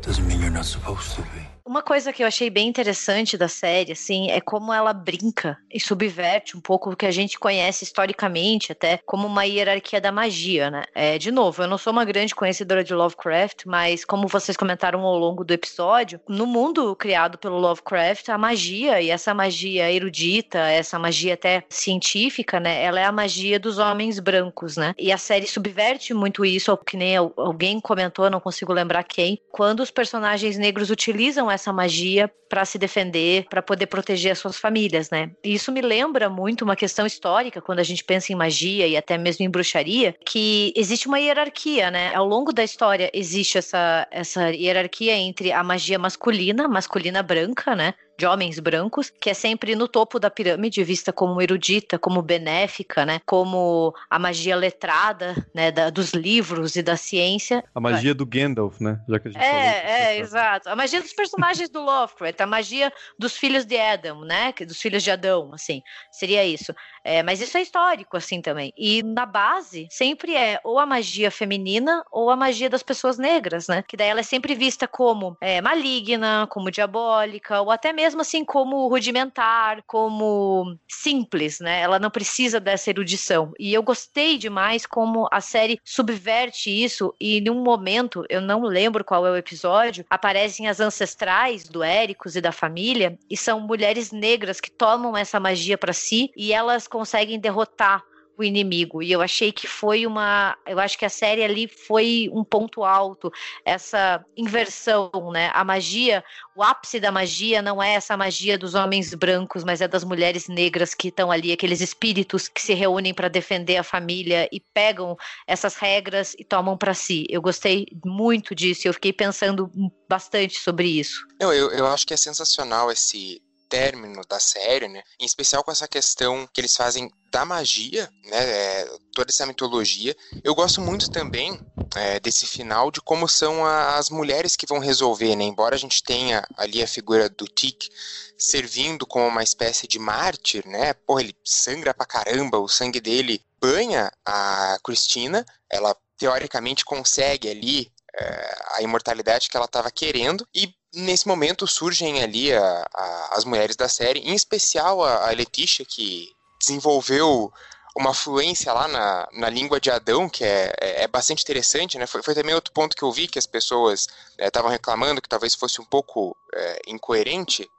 doesn't mean you're not supposed to be. Uma coisa que eu achei bem interessante da série, assim, é como ela brinca e subverte um pouco o que a gente conhece historicamente, até como uma hierarquia da magia, né? É, de novo, eu não sou uma grande conhecedora de Lovecraft, mas como vocês comentaram ao longo do episódio, no mundo criado pelo Lovecraft, a magia e essa magia erudita, essa magia até científica, né? Ela é a magia dos homens brancos, né? E a série subverte muito isso, que nem alguém comentou, não consigo lembrar quem, quando os personagens negros utilizam essa magia para se defender, para poder proteger as suas famílias, né? E isso me lembra muito uma questão histórica quando a gente pensa em magia e até mesmo em bruxaria, que existe uma hierarquia, né? Ao longo da história existe essa essa hierarquia entre a magia masculina, masculina branca, né? De homens brancos, que é sempre no topo da pirâmide, vista como erudita, como benéfica, né? Como a magia letrada, né? Da, dos livros e da ciência. A magia do Gandalf, né? Já que a gente é, é, exato. A magia dos personagens do Lovecraft, a magia dos filhos de Adam, né? Dos filhos de Adão, assim. Seria isso. É, mas isso é histórico, assim, também. E na base, sempre é ou a magia feminina ou a magia das pessoas negras, né? Que daí ela é sempre vista como é, maligna, como diabólica, ou até mesmo, assim, como rudimentar, como simples, né? Ela não precisa dessa erudição. E eu gostei demais como a série subverte isso e, num momento, eu não lembro qual é o episódio, aparecem as ancestrais do Éricos e da família, e são mulheres negras que tomam essa magia para si e elas conseguem derrotar o inimigo. E eu achei que foi uma. Eu acho que a série ali foi um ponto alto, essa inversão, né? A magia, o ápice da magia não é essa magia dos homens brancos, mas é das mulheres negras que estão ali, aqueles espíritos que se reúnem para defender a família e pegam essas regras e tomam para si. Eu gostei muito disso, eu fiquei pensando bastante sobre isso. Eu, eu, eu acho que é sensacional esse término da série, né? Em especial com essa questão que eles fazem da magia, né? É, toda essa mitologia. Eu gosto muito também é, desse final de como são a, as mulheres que vão resolver, né? Embora a gente tenha ali a figura do Tic servindo como uma espécie de mártir, né? Porra, ele sangra pra caramba, o sangue dele banha a Cristina, ela teoricamente consegue ali é, a imortalidade que ela estava querendo e nesse momento surgem ali a, a, as mulheres da série, em especial a, a Letícia, que desenvolveu uma fluência lá na, na língua de Adão, que é, é, é bastante interessante, né? Foi, foi, também outro ponto que eu vi que as pessoas estavam é, reclamando que talvez fosse um pouco é, incoerente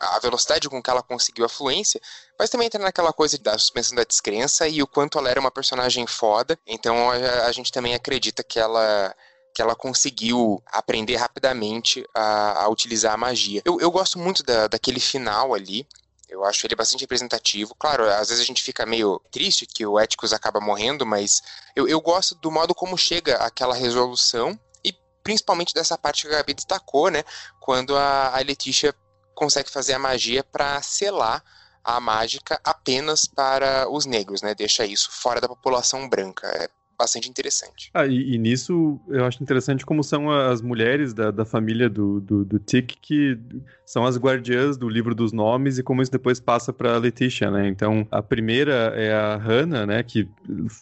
a velocidade com que ela conseguiu a fluência, mas também entra naquela coisa da suspensão da descrença e o quanto ela era uma personagem foda, então a, a gente também acredita que ela que ela conseguiu aprender rapidamente a, a utilizar a magia. Eu, eu gosto muito da, daquele final ali, eu acho ele bastante representativo. Claro, às vezes a gente fica meio triste que o Éticos acaba morrendo, mas eu, eu gosto do modo como chega aquela resolução e principalmente dessa parte que a Gabi destacou, né? Quando a, a Letícia consegue fazer a magia para selar a mágica apenas para os negros, né? Deixa isso fora da população branca. Bastante interessante. Ah, e, e, nisso eu acho interessante como são as mulheres da, da família do, do, do Tic que são as guardiãs do livro dos nomes e como isso depois passa para Letitia, né? Então a primeira é a Hannah, né? Que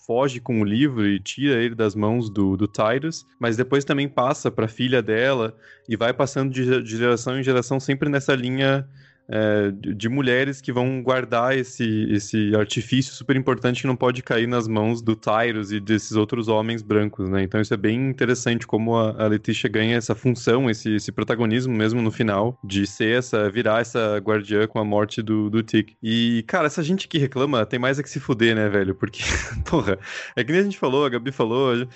foge com o livro e tira ele das mãos do, do Tyrus, mas depois também passa para a filha dela e vai passando de, de geração em geração sempre nessa linha é, de mulheres que vão guardar esse, esse artifício super importante que não pode cair nas mãos do Tyrus e desses outros homens brancos, né? Então isso é bem interessante como a, a Letícia ganha essa função, esse, esse protagonismo mesmo no final, de ser essa, virar essa guardiã com a morte do, do Tic. E, cara, essa gente que reclama tem mais é que se fuder, né, velho? Porque, porra, é que nem a gente falou, a Gabi falou,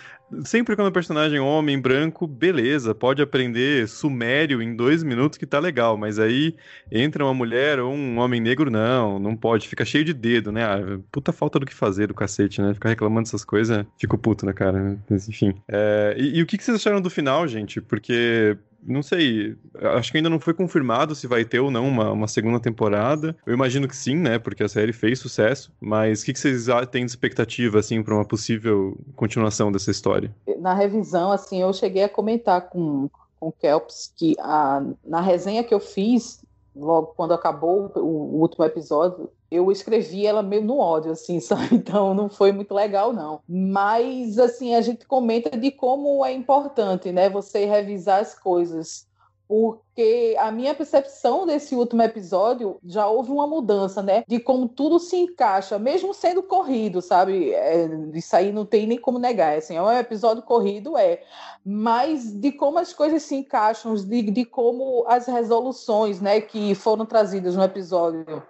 sempre quando o personagem é homem branco, beleza, pode aprender sumério em dois minutos que tá legal, mas aí entra uma mulher ou um homem negro, não, não pode, fica cheio de dedo, né? Ah, puta falta do que fazer do cacete, né? Ficar reclamando dessas coisas, fico puto na cara, né? Mas enfim. É, e, e, o que vocês acharam do final, gente? Porque não sei, acho que ainda não foi confirmado se vai ter ou não uma, uma segunda temporada. Eu imagino que sim, né? Porque a série fez sucesso. Mas o que, que vocês têm de expectativa, assim, para uma possível continuação dessa história? Na revisão, assim, eu cheguei a comentar com, com o Kelps que a, na resenha que eu fiz, logo quando acabou o, o último episódio, eu escrevi ela meio no ódio, assim, sabe? Então não foi muito legal, não. Mas, assim, a gente comenta de como é importante, né? Você revisar as coisas. Porque a minha percepção desse último episódio já houve uma mudança, né? De como tudo se encaixa, mesmo sendo corrido, sabe? É, isso aí não tem nem como negar. Assim, é um episódio corrido, é. Mas de como as coisas se encaixam, de, de como as resoluções, né, que foram trazidas no episódio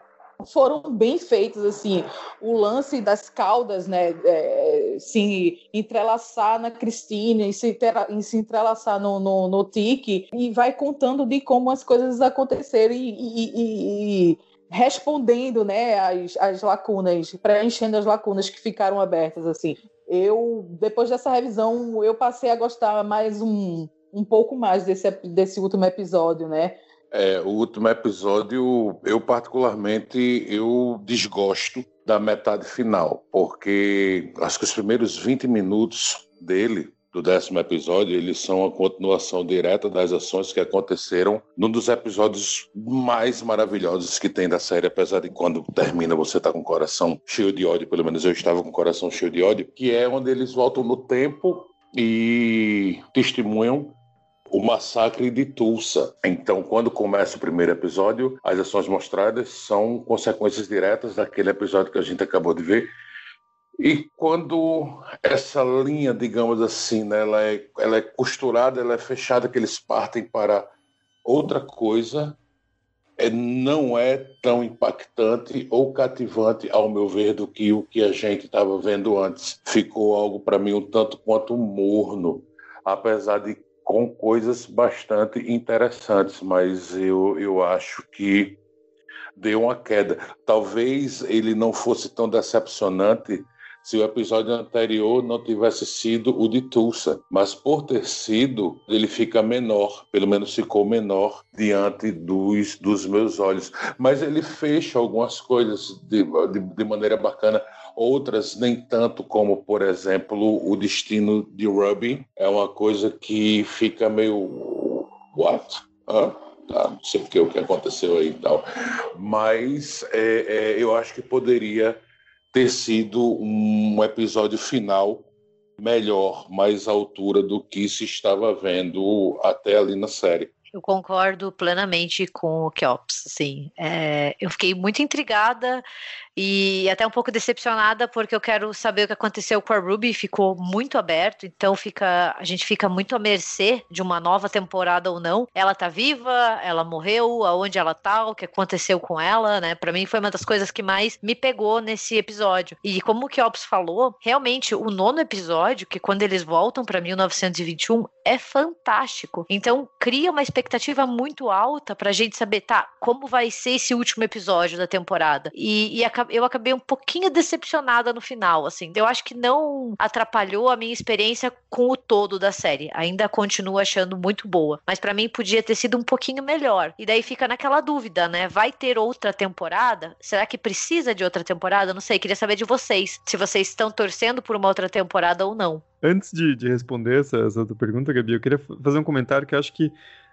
foram bem feitos, assim, o lance das caudas, né, é, se entrelaçar na Cristina e se, se entrelaçar no, no, no Tique, e vai contando de como as coisas aconteceram e, e, e, e respondendo, né, as, as lacunas, preenchendo as lacunas que ficaram abertas, assim. Eu, depois dessa revisão, eu passei a gostar mais um, um pouco mais desse, desse último episódio, né, É, o último episódio, eu particularmente, eu desgosto da metade final, porque acho que os primeiros 20 minutos dele do décimo episódio, eles são a continuação direta das ações que aconteceram num dos episódios mais maravilhosos que tem da série, apesar de quando termina você tá com o coração cheio de ódio, pelo menos eu estava com o coração cheio de ódio, que é onde eles voltam no tempo e testemunham o massacre de Tulsa. Então, quando começa o primeiro episódio, as ações mostradas são consequências diretas daquele episódio que a gente acabou de ver e quando essa linha, digamos assim, né, ela, é, ela é costurada, ela é fechada, que eles partem para outra coisa, é, não é tão impactante ou cativante, ao meu ver, do que o que a gente estava vendo antes. Ficou algo para mim um tanto quanto morno, apesar de com coisas bastante interessantes, mas eu, eu acho que deu uma queda. Talvez ele não fosse tão decepcionante se o episódio anterior não tivesse sido o de Tulsa. Mas por ter sido, ele fica menor, pelo menos ficou menor diante dos, dos meus olhos. Mas ele fecha algumas coisas de, de, de maneira bacana outras nem tanto, como por exemplo o destino de Ruby. É uma coisa que fica meio. What? Hã? Tá, não sei o que, o que aconteceu aí e tal. Mas é, é, eu acho que poderia ter sido um episódio final melhor, mais à altura do que se estava vendo até ali na série. Eu concordo plenamente com o Kelps, assim, é, eu fiquei muito intrigada e até um pouco decepcionada porque eu quero saber o que aconteceu com a Ruby, ficou muito aberto, então fica a gente fica muito à mercê de uma nova temporada ou não. Ela tá viva, ela morreu, aonde ela tá, o que aconteceu com ela, né? Para mim foi uma das coisas que mais me pegou nesse episódio. E como o Kelps falou, realmente o nono episódio, que quando eles voltam para 1921, é fantástico. Então cria uma expectativa muito alta pra gente saber, tá, como vai ser esse último episódio da temporada. E, e a eu acabei um pouquinho decepcionada no final, assim. Eu acho que não atrapalhou a minha experiência com o todo da série. Ainda continuo achando muito boa, mas para mim podia ter sido um pouquinho melhor. E daí fica naquela dúvida, né? Vai ter outra temporada? Será que precisa de outra temporada? Não sei, queria saber de vocês, se vocês estão torcendo por uma outra temporada ou não. Antes de, de responder essa, essa pergunta, Gabi, eu queria fazer um comentário que eu acho que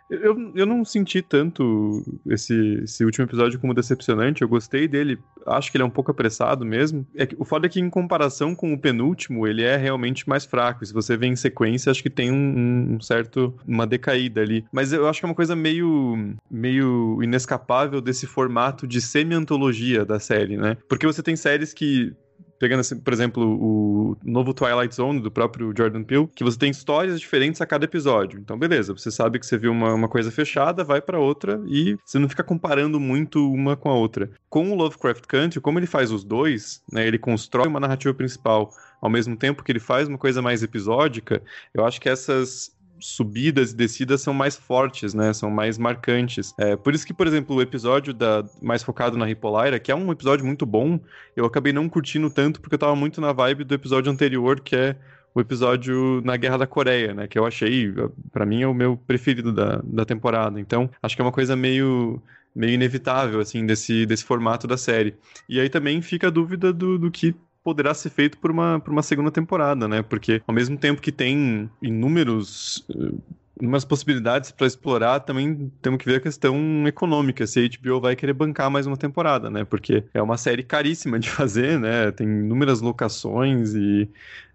eu, eu não senti tanto esse, esse último episódio como decepcionante. Eu gostei dele. Acho que ele é um pouco apressado mesmo. É que, o foda é que, em comparação com o penúltimo, ele é realmente mais fraco. Se você vê em sequência, acho que tem um, um certo. uma decaída ali. Mas eu acho que é uma coisa meio. meio inescapável desse formato de semi-antologia da série, né? Porque você tem séries que pegando, assim, por exemplo, o novo Twilight Zone do próprio Jordan Peele, que você tem histórias diferentes a cada episódio. Então, beleza, você sabe que você viu uma, uma coisa fechada, vai para outra e você não fica comparando muito uma com a outra. Com o Lovecraft Country, como ele faz os dois, né, ele constrói uma narrativa principal ao mesmo tempo que ele faz uma coisa mais episódica, eu acho que essas subidas e descidas são mais fortes, né? São mais marcantes. É, por isso que, por exemplo, o episódio da, mais focado na Ripolaira, que é um episódio muito bom, eu acabei não curtindo tanto porque eu tava muito na vibe do episódio anterior, que é o episódio na Guerra da Coreia, né? Que eu achei, para mim, é o meu preferido da, da temporada. Então, acho que é uma coisa meio meio inevitável, assim, desse, desse formato da série. E aí também fica a dúvida do, do que poderá ser feito por uma, por uma segunda temporada, né? Porque ao mesmo tempo que tem inúmeros eh, inúmeras possibilidades para explorar, também temos que ver a questão econômica, se a HBO vai querer bancar mais uma temporada, né? Porque é uma série caríssima de fazer, né? Tem inúmeras locações e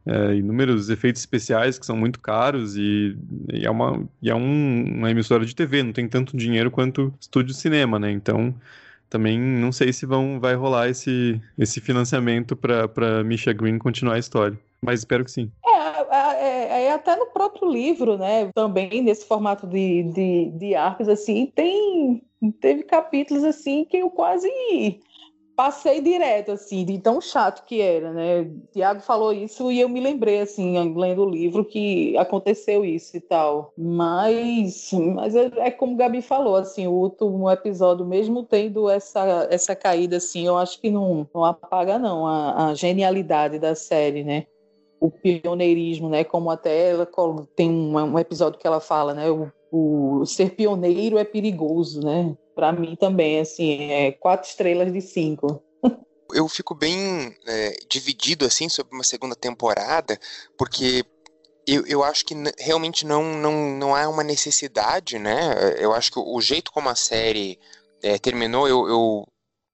é, inúmeros efeitos especiais que são muito caros e, e é, uma, e é um, uma emissora de TV, não tem tanto dinheiro quanto estúdio de cinema, né? Então também não sei se vão, vai rolar esse, esse financiamento para Misha Green continuar a história. Mas espero que sim. É, é, é, até no próprio livro, né? Também nesse formato de, de, de arcos, assim, tem. Teve capítulos assim que eu quase passei direto, assim, de tão chato que era, né? Tiago falou isso e eu me lembrei, assim, lendo o livro, que aconteceu isso e tal. Mas, mas é, é como o Gabi falou, assim, o último episódio, mesmo tendo essa, essa caída, assim, eu acho que não, não apaga, não, a, a genialidade da série, né? o pioneirismo, né? Como até ela tem um, um episódio que ela fala, né? O o ser pioneiro é perigoso, né? Para mim também, assim, é quatro estrelas de cinco. Eu fico bem é, dividido, assim, sobre uma segunda temporada, porque eu, eu acho que realmente não, não, não há uma necessidade, né? Eu acho que o jeito como a série é, terminou, eu, eu,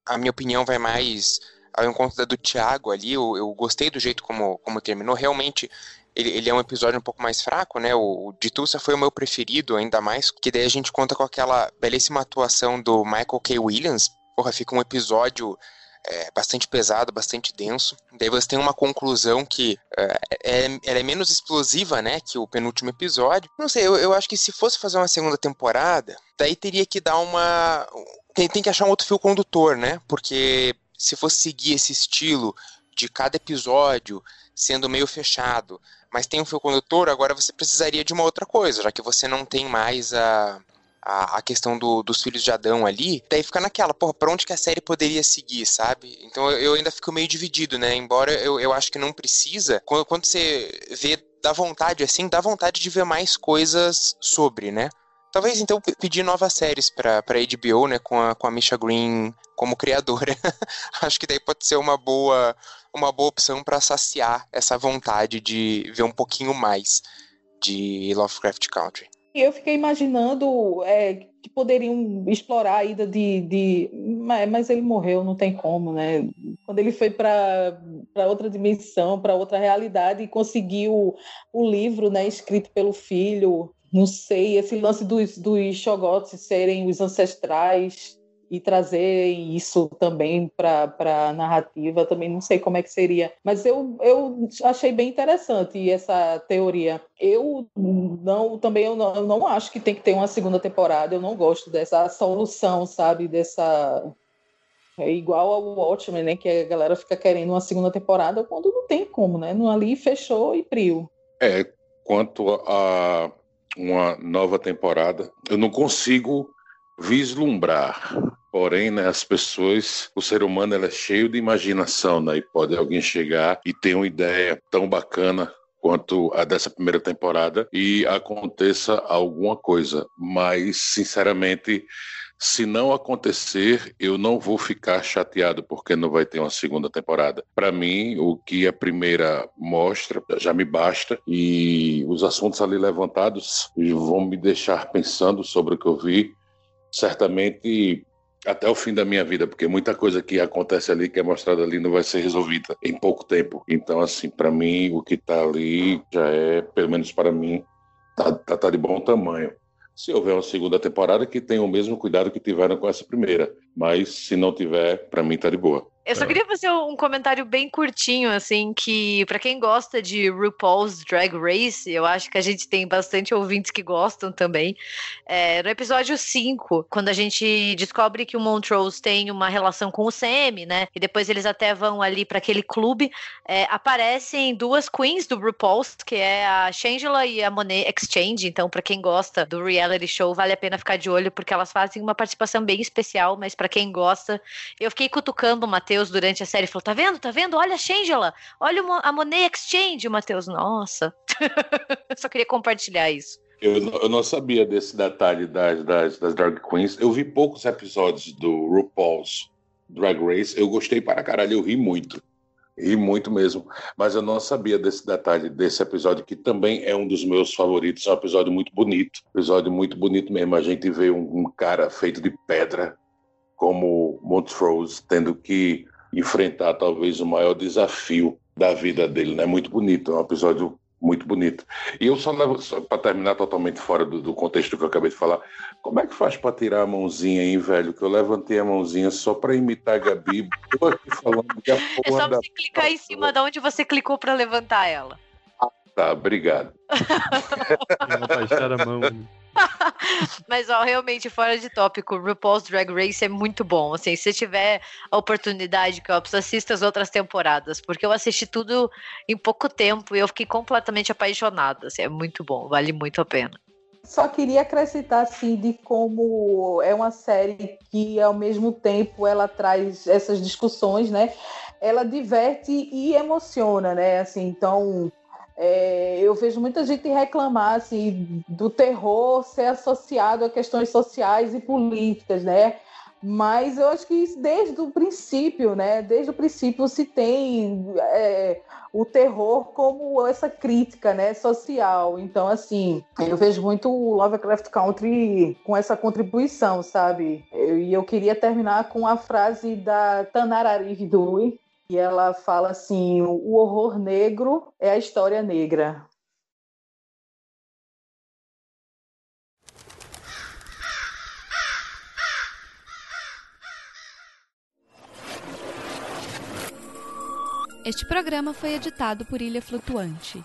a minha opinião vai mais ao encontro da do Thiago ali. Eu, eu gostei do jeito como, como terminou. Realmente, ele, ele, é um episódio um pouco mais fraco, né? O, o de Tulsa foi o meu preferido, ainda mais, que daí a gente conta com aquela belíssima atuação do Michael K. Williams. Porra, fica um episódio é, bastante pesado, bastante denso. Daí você tem uma conclusão que é, é, ela é menos explosiva, né, que o penúltimo episódio. Não sei, eu, eu acho que se fosse fazer uma segunda temporada, daí teria que dar uma... Tem, tem que achar um outro fio condutor, né, porque se fosse seguir esse estilo de cada episódio sendo meio fechado, mas tem um fio condutor, agora você precisaria de uma outra coisa, já que você não tem mais a, a, a questão do, dos filhos de Adão ali, daí fica naquela, porra, pra onde que a série poderia seguir, sabe? Então eu, ainda fico meio dividido, né? Embora eu, eu acho que não precisa, quando, quando você vê dá vontade, assim, dá vontade de ver mais coisas sobre, né? Talvez então pedir novas séries pra, pra HBO, né? Com a, com a Misha Green como criadora. Acho que daí pode ser uma boa, uma boa opção para saciar essa vontade de ver um pouquinho mais de Lovecraft Country. Eu fiquei imaginando é, que poderiam explorar a ida de, de. Mas ele morreu, não tem como, né? Quando ele foi para outra dimensão, para outra realidade e conseguiu o livro né, escrito pelo filho, não sei, esse lance dos, dos Shogots serem os ancestrais e trazer isso também para a narrativa, também não sei como é que seria. Mas eu, eu achei bem interessante essa teoria. Eu não também eu não, eu não acho que tem que ter uma segunda temporada, eu não gosto dessa solução, sabe? Dessa. É igual ao Watchmen, né? Que a galera fica querendo uma segunda temporada quando não tem como, né? No ali fechou e priu. É, quanto a uma nova temporada, eu não consigo vislumbrar. Porém, né, as pessoas, o ser humano é cheio de imaginação, né? E pode alguém chegar e ter uma ideia tão bacana quanto a dessa primeira temporada e aconteça alguma coisa. Mas, sinceramente, se não acontecer, eu não vou ficar chateado porque não vai ter uma segunda temporada. Para mim, o que a primeira mostra já me basta e os assuntos ali levantados vão me deixar pensando sobre o que eu vi certamente até o fim da minha vida, porque muita coisa que acontece ali, que é mostrada ali, não vai ser resolvida em pouco tempo. Então, assim, para mim, o que está ali já é, pelo menos para mim, tá, tá, tá de bom tamanho. Se houver uma segunda temporada, que tenha o mesmo cuidado que tiveram com essa primeira. Mas se não tiver, para mim tá de boa. Eu só é. queria fazer um comentário bem curtinho, assim, que para quem gosta de RuPaul's Drag Race, eu acho que a gente tem bastante ouvintes que gostam também. É, no episódio 5, quando a gente descobre que o Montrose tem uma relação com o CM, né? E depois eles até vão ali para aquele clube, é, aparecem duas queens do RuPaul's, que é a Shangela e a Monet Exchange. Então, para quem gosta do reality show, vale a pena ficar de olho, porque elas fazem uma participação bem especial, mas para quem gosta, eu fiquei cutucando o Matheus Matheus durante a série falou: tá vendo? Tá vendo? Olha a Shangela, olha a Monet Exchange, Matheus. Nossa. Só queria compartilhar isso. Eu, eu, não sabia desse detalhe das, das, das Drag Queens. Eu vi poucos episódios do RuPaul's Drag Race. Eu gostei para caralho, eu ri muito. Ri muito mesmo. Mas eu não sabia desse detalhe, desse episódio, que também é um dos meus favoritos. É um episódio muito bonito. Episódio muito bonito mesmo. A gente vê um, um cara feito de pedra como Montrose tendo que enfrentar talvez o maior desafio da vida dele, né? Muito bonito, é um episódio muito bonito. E eu só levo, para terminar totalmente fora do, do, contexto que eu acabei de falar, como é que faz para tirar a mãozinha aí, velho? Que eu levantei a mãozinha só para imitar a Gabi, tô aqui falando que a porra É só você clicar em cima de onde você clicou para levantar ela. Tá, obrigado. baixar a mão. Mas, ó, realmente, fora de tópico, RuPaul's Drag Race é muito bom. Assim, se tiver a oportunidade, que eu assista as outras temporadas, porque eu assisti tudo em pouco tempo e eu fiquei completamente apaixonada. Assim, é muito bom, vale muito a pena. Só queria acrescentar, assim, de como é uma série que, ao mesmo tempo, ela traz essas discussões, né? Ela diverte e emociona, né? Assim, então, É, eu vejo muita gente reclamar assim, do terror ser associado a questões sociais e políticas, né? Mas eu acho que desde o princípio, né? Desde o princípio se tem é, o terror como essa crítica, né, social. Então, assim, eu vejo muito o Lovecraft Country com essa contribuição, sabe? E eu, eu, queria terminar com a frase da Tanararive Dewey, e ela fala assim: o horror negro é a história negra. Este programa foi editado por Ilha Flutuante.